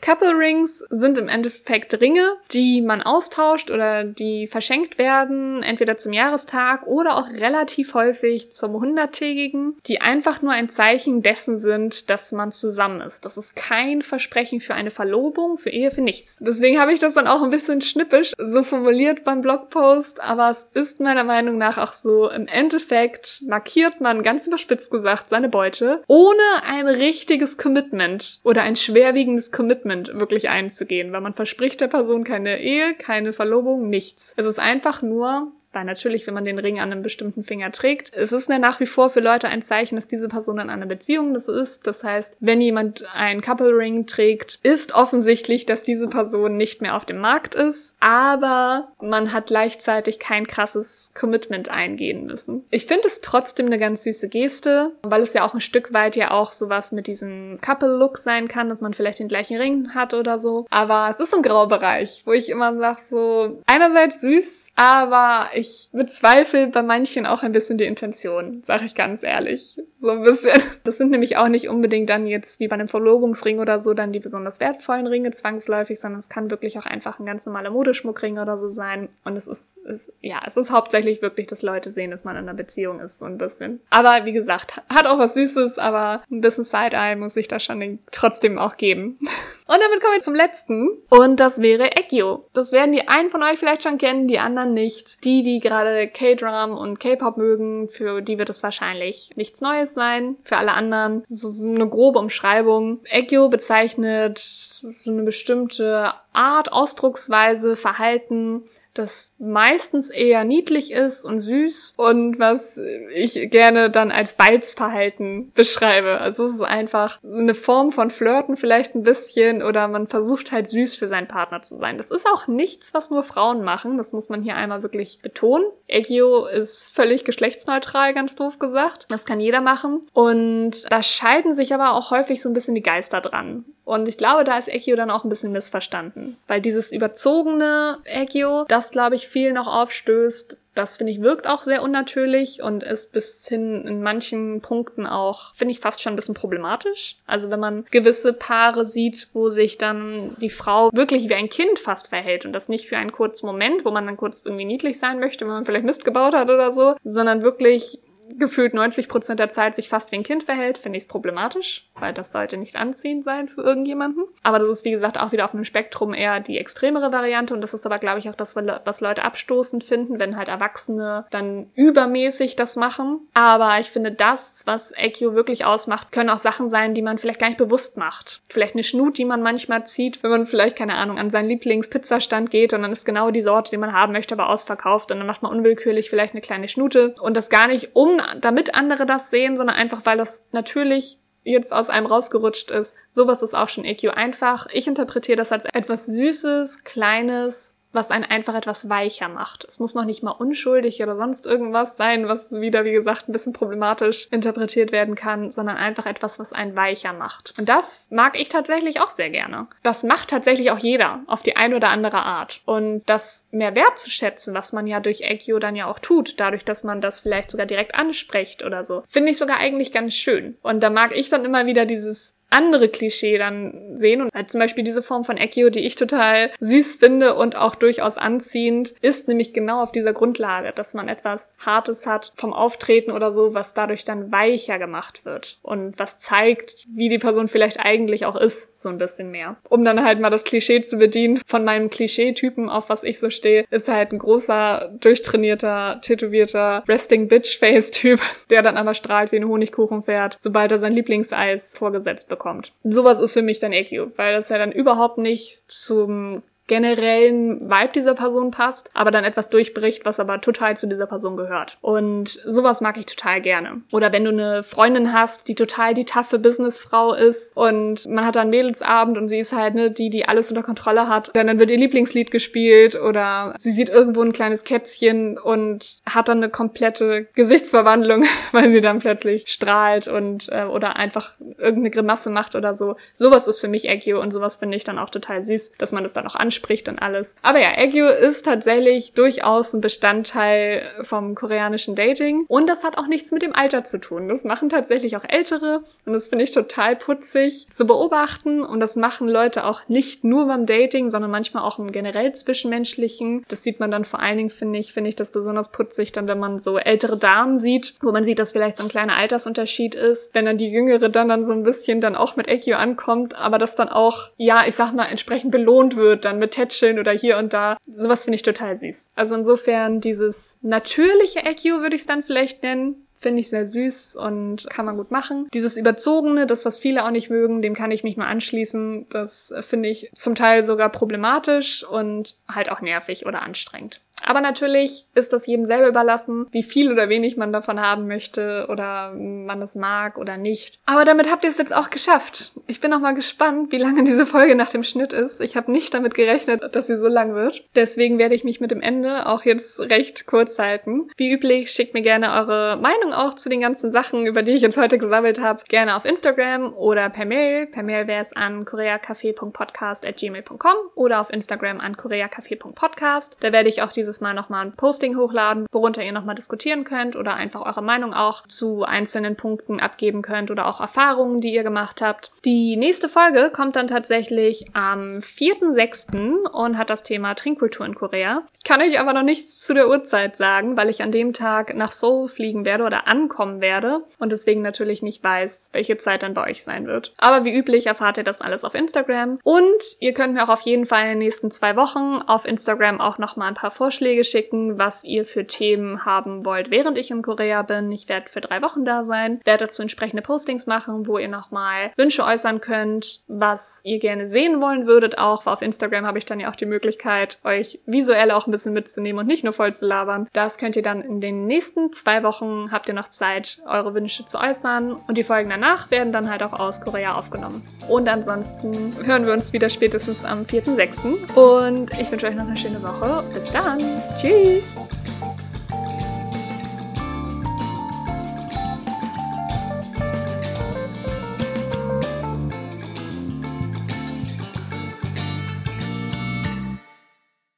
S1: Couple Rings sind im Endeffekt Ringe, die man austauscht oder die verschenkt werden, entweder zum Jahrestag oder auch relativ häufig zum hunderttägigen, die einfach nur ein Zeichen dessen sind, dass man zusammen ist. Das ist kein Versprechen für eine Verlobung, für Ehe, für nichts. Deswegen habe ich das dann auch ein bisschen schnippisch so formuliert beim Blogpost, aber es ist meiner Meinung nach auch so, im Endeffekt markiert man ganz überspitzt gesagt seine Beute, ohne ein richtiges Commitment oder ein schwerwiegendes Commitment Commitment wirklich einzugehen, weil man verspricht der Person keine Ehe, keine Verlobung, nichts. Es ist einfach nur weil natürlich, wenn man den Ring an einem bestimmten Finger trägt, es ist ja nach wie vor für Leute ein Zeichen, dass diese Person in einer Beziehung das ist. Das heißt, wenn jemand einen Couple Ring trägt, ist offensichtlich, dass diese Person nicht mehr auf dem Markt ist, aber man hat gleichzeitig kein krasses Commitment eingehen müssen. Ich finde es trotzdem eine ganz süße Geste, weil es ja auch ein Stück weit ja auch sowas mit diesem Couple Look sein kann, dass man vielleicht den gleichen Ring hat oder so. Aber es ist ein Graubereich, wo ich immer sage so, einerseits süß, aber ich bezweifle bei manchen auch ein bisschen die Intention, sag ich ganz ehrlich. So ein bisschen. Das sind nämlich auch nicht unbedingt dann jetzt wie bei einem Verlobungsring oder so dann die besonders wertvollen Ringe zwangsläufig, sondern es kann wirklich auch einfach ein ganz normaler Modeschmuckring oder so sein. Und es ist, ist, ja, es ist hauptsächlich wirklich, dass Leute sehen, dass man in einer Beziehung ist, so ein bisschen. Aber wie gesagt, hat auch was Süßes, aber ein bisschen Side-Eye muss ich da schon trotzdem auch geben. Und damit kommen wir zum letzten. Und das wäre Ekio. Das werden die einen von euch vielleicht schon kennen, die anderen nicht. Die, die gerade K-Drum und K-Pop mögen, für die wird es wahrscheinlich nichts Neues sein. Für alle anderen so eine grobe Umschreibung. Ekio bezeichnet so eine bestimmte Art, Ausdrucksweise, Verhalten, das meistens eher niedlich ist und süß und was ich gerne dann als Balzverhalten beschreibe. Also es ist einfach eine Form von Flirten vielleicht ein bisschen oder man versucht halt süß für seinen Partner zu sein. Das ist auch nichts, was nur Frauen machen. Das muss man hier einmal wirklich betonen. Egio ist völlig geschlechtsneutral, ganz doof gesagt. Das kann jeder machen. Und da scheiden sich aber auch häufig so ein bisschen die Geister dran. Und ich glaube, da ist Ekio dann auch ein bisschen missverstanden. Weil dieses überzogene Ekio, das glaube ich viel noch aufstößt, das finde ich wirkt auch sehr unnatürlich und ist bis hin in manchen Punkten auch, finde ich fast schon ein bisschen problematisch. Also wenn man gewisse Paare sieht, wo sich dann die Frau wirklich wie ein Kind fast verhält und das nicht für einen kurzen Moment, wo man dann kurz irgendwie niedlich sein möchte, wenn man vielleicht Mist gebaut hat oder so, sondern wirklich gefühlt 90 Prozent der Zeit sich fast wie ein Kind verhält, finde ich es problematisch, weil das sollte nicht anziehend sein für irgendjemanden. Aber das ist, wie gesagt, auch wieder auf einem Spektrum eher die extremere Variante und das ist aber, glaube ich, auch das, was Leute abstoßend finden, wenn halt Erwachsene dann übermäßig das machen. Aber ich finde, das, was AQ wirklich ausmacht, können auch Sachen sein, die man vielleicht gar nicht bewusst macht. Vielleicht eine Schnut, die man manchmal zieht, wenn man vielleicht, keine Ahnung, an seinen Lieblingspizzastand geht und dann ist genau die Sorte, die man haben möchte, aber ausverkauft und dann macht man unwillkürlich vielleicht eine kleine Schnute und das gar nicht um damit andere das sehen, sondern einfach, weil das natürlich jetzt aus einem rausgerutscht ist. Sowas ist auch schon EQ einfach. Ich interpretiere das als etwas Süßes, Kleines, was einen einfach etwas weicher macht. Es muss noch nicht mal unschuldig oder sonst irgendwas sein, was wieder, wie gesagt, ein bisschen problematisch interpretiert werden kann, sondern einfach etwas, was einen weicher macht. Und das mag ich tatsächlich auch sehr gerne. Das macht tatsächlich auch jeder auf die eine oder andere Art. Und das mehr wertzuschätzen, was man ja durch Eggio dann ja auch tut, dadurch, dass man das vielleicht sogar direkt anspricht oder so, finde ich sogar eigentlich ganz schön. Und da mag ich dann immer wieder dieses andere Klischee dann sehen. Und halt zum Beispiel diese Form von Ekio, die ich total süß finde und auch durchaus anziehend, ist nämlich genau auf dieser Grundlage, dass man etwas Hartes hat vom Auftreten oder so, was dadurch dann weicher gemacht wird und was zeigt, wie die Person vielleicht eigentlich auch ist, so ein bisschen mehr. Um dann halt mal das Klischee zu bedienen von meinem Klischee-Typen, auf was ich so stehe, ist halt ein großer, durchtrainierter, tätowierter Resting Bitch Face Typ, der dann aber strahlt wie ein Honigkuchenpferd, sobald er sein Lieblingseis vorgesetzt bekommt bekommt. Sowas ist für mich dann EQ, weil das ja dann überhaupt nicht zum generellen Vibe dieser Person passt, aber dann etwas durchbricht, was aber total zu dieser Person gehört. Und sowas mag ich total gerne. Oder wenn du eine Freundin hast, die total die taffe Businessfrau ist und man hat dann Mädelsabend und sie ist halt ne, die, die alles unter Kontrolle hat, dann wird ihr Lieblingslied gespielt oder sie sieht irgendwo ein kleines Kätzchen und hat dann eine komplette Gesichtsverwandlung, weil sie dann plötzlich strahlt und äh, oder einfach irgendeine Grimasse macht oder so. Sowas ist für mich Eggio und sowas finde ich dann auch total süß, dass man das dann auch anspricht spricht und alles. Aber ja, Aegyo ist tatsächlich durchaus ein Bestandteil vom koreanischen Dating. Und das hat auch nichts mit dem Alter zu tun. Das machen tatsächlich auch Ältere. Und das finde ich total putzig zu beobachten. Und das machen Leute auch nicht nur beim Dating, sondern manchmal auch im generell Zwischenmenschlichen. Das sieht man dann vor allen Dingen, finde ich, finde ich das besonders putzig, dann wenn man so ältere Damen sieht, wo man sieht, dass vielleicht so ein kleiner Altersunterschied ist. Wenn dann die Jüngere dann, dann so ein bisschen dann auch mit Ekio ankommt, aber das dann auch, ja, ich sag mal, entsprechend belohnt wird, dann mit Tätscheln oder hier und da. Sowas finde ich total süß. Also insofern dieses natürliche Ekio würde ich es dann vielleicht nennen, Finde ich sehr süß und kann man gut machen. Dieses Überzogene, das, was viele auch nicht mögen, dem kann ich mich mal anschließen. Das finde ich zum Teil sogar problematisch und halt auch nervig oder anstrengend. Aber natürlich ist das jedem selber überlassen, wie viel oder wenig man davon haben möchte oder man es mag oder nicht. Aber damit habt ihr es jetzt auch geschafft. Ich bin auch mal gespannt, wie lange diese Folge nach dem Schnitt ist. Ich habe nicht damit gerechnet, dass sie so lang wird. Deswegen werde ich mich mit dem Ende auch jetzt recht kurz halten. Wie üblich, schickt mir gerne eure Meinung auch zu den ganzen Sachen, über die ich jetzt heute gesammelt habe, gerne auf Instagram oder per Mail. Per Mail wäre es an koreacafé.podcast.gmail.com oder auf Instagram an koreacafé.podcast. Da werde ich auch dieses dieses Mal nochmal ein Posting hochladen, worunter ihr nochmal diskutieren könnt oder einfach eure Meinung auch zu einzelnen Punkten abgeben könnt oder auch Erfahrungen, die ihr gemacht habt. Die nächste Folge kommt dann tatsächlich am 4.6. und hat das Thema Trinkkultur in Korea. Ich kann euch aber noch nichts zu der Uhrzeit sagen, weil ich an dem Tag nach Seoul fliegen werde oder ankommen werde und deswegen natürlich nicht weiß, welche Zeit dann bei euch sein wird. Aber wie üblich erfahrt ihr das alles auf Instagram und ihr könnt mir auch auf jeden Fall in den nächsten zwei Wochen auf Instagram auch nochmal ein paar Vorschläge Vorschläge schicken, was ihr für Themen haben wollt, während ich in Korea bin. Ich werde für drei Wochen da sein, werde dazu entsprechende Postings machen, wo ihr nochmal Wünsche äußern könnt, was ihr gerne sehen wollen würdet. Auch auf Instagram habe ich dann ja auch die Möglichkeit, euch visuell auch ein bisschen mitzunehmen und nicht nur voll zu labern. Das könnt ihr dann in den nächsten zwei Wochen, habt ihr noch Zeit, eure Wünsche zu äußern. Und die Folgen danach werden dann halt auch aus Korea aufgenommen. Und ansonsten hören wir uns wieder spätestens am 4.6. Und ich wünsche euch noch eine schöne Woche. Bis dann! Tschüss!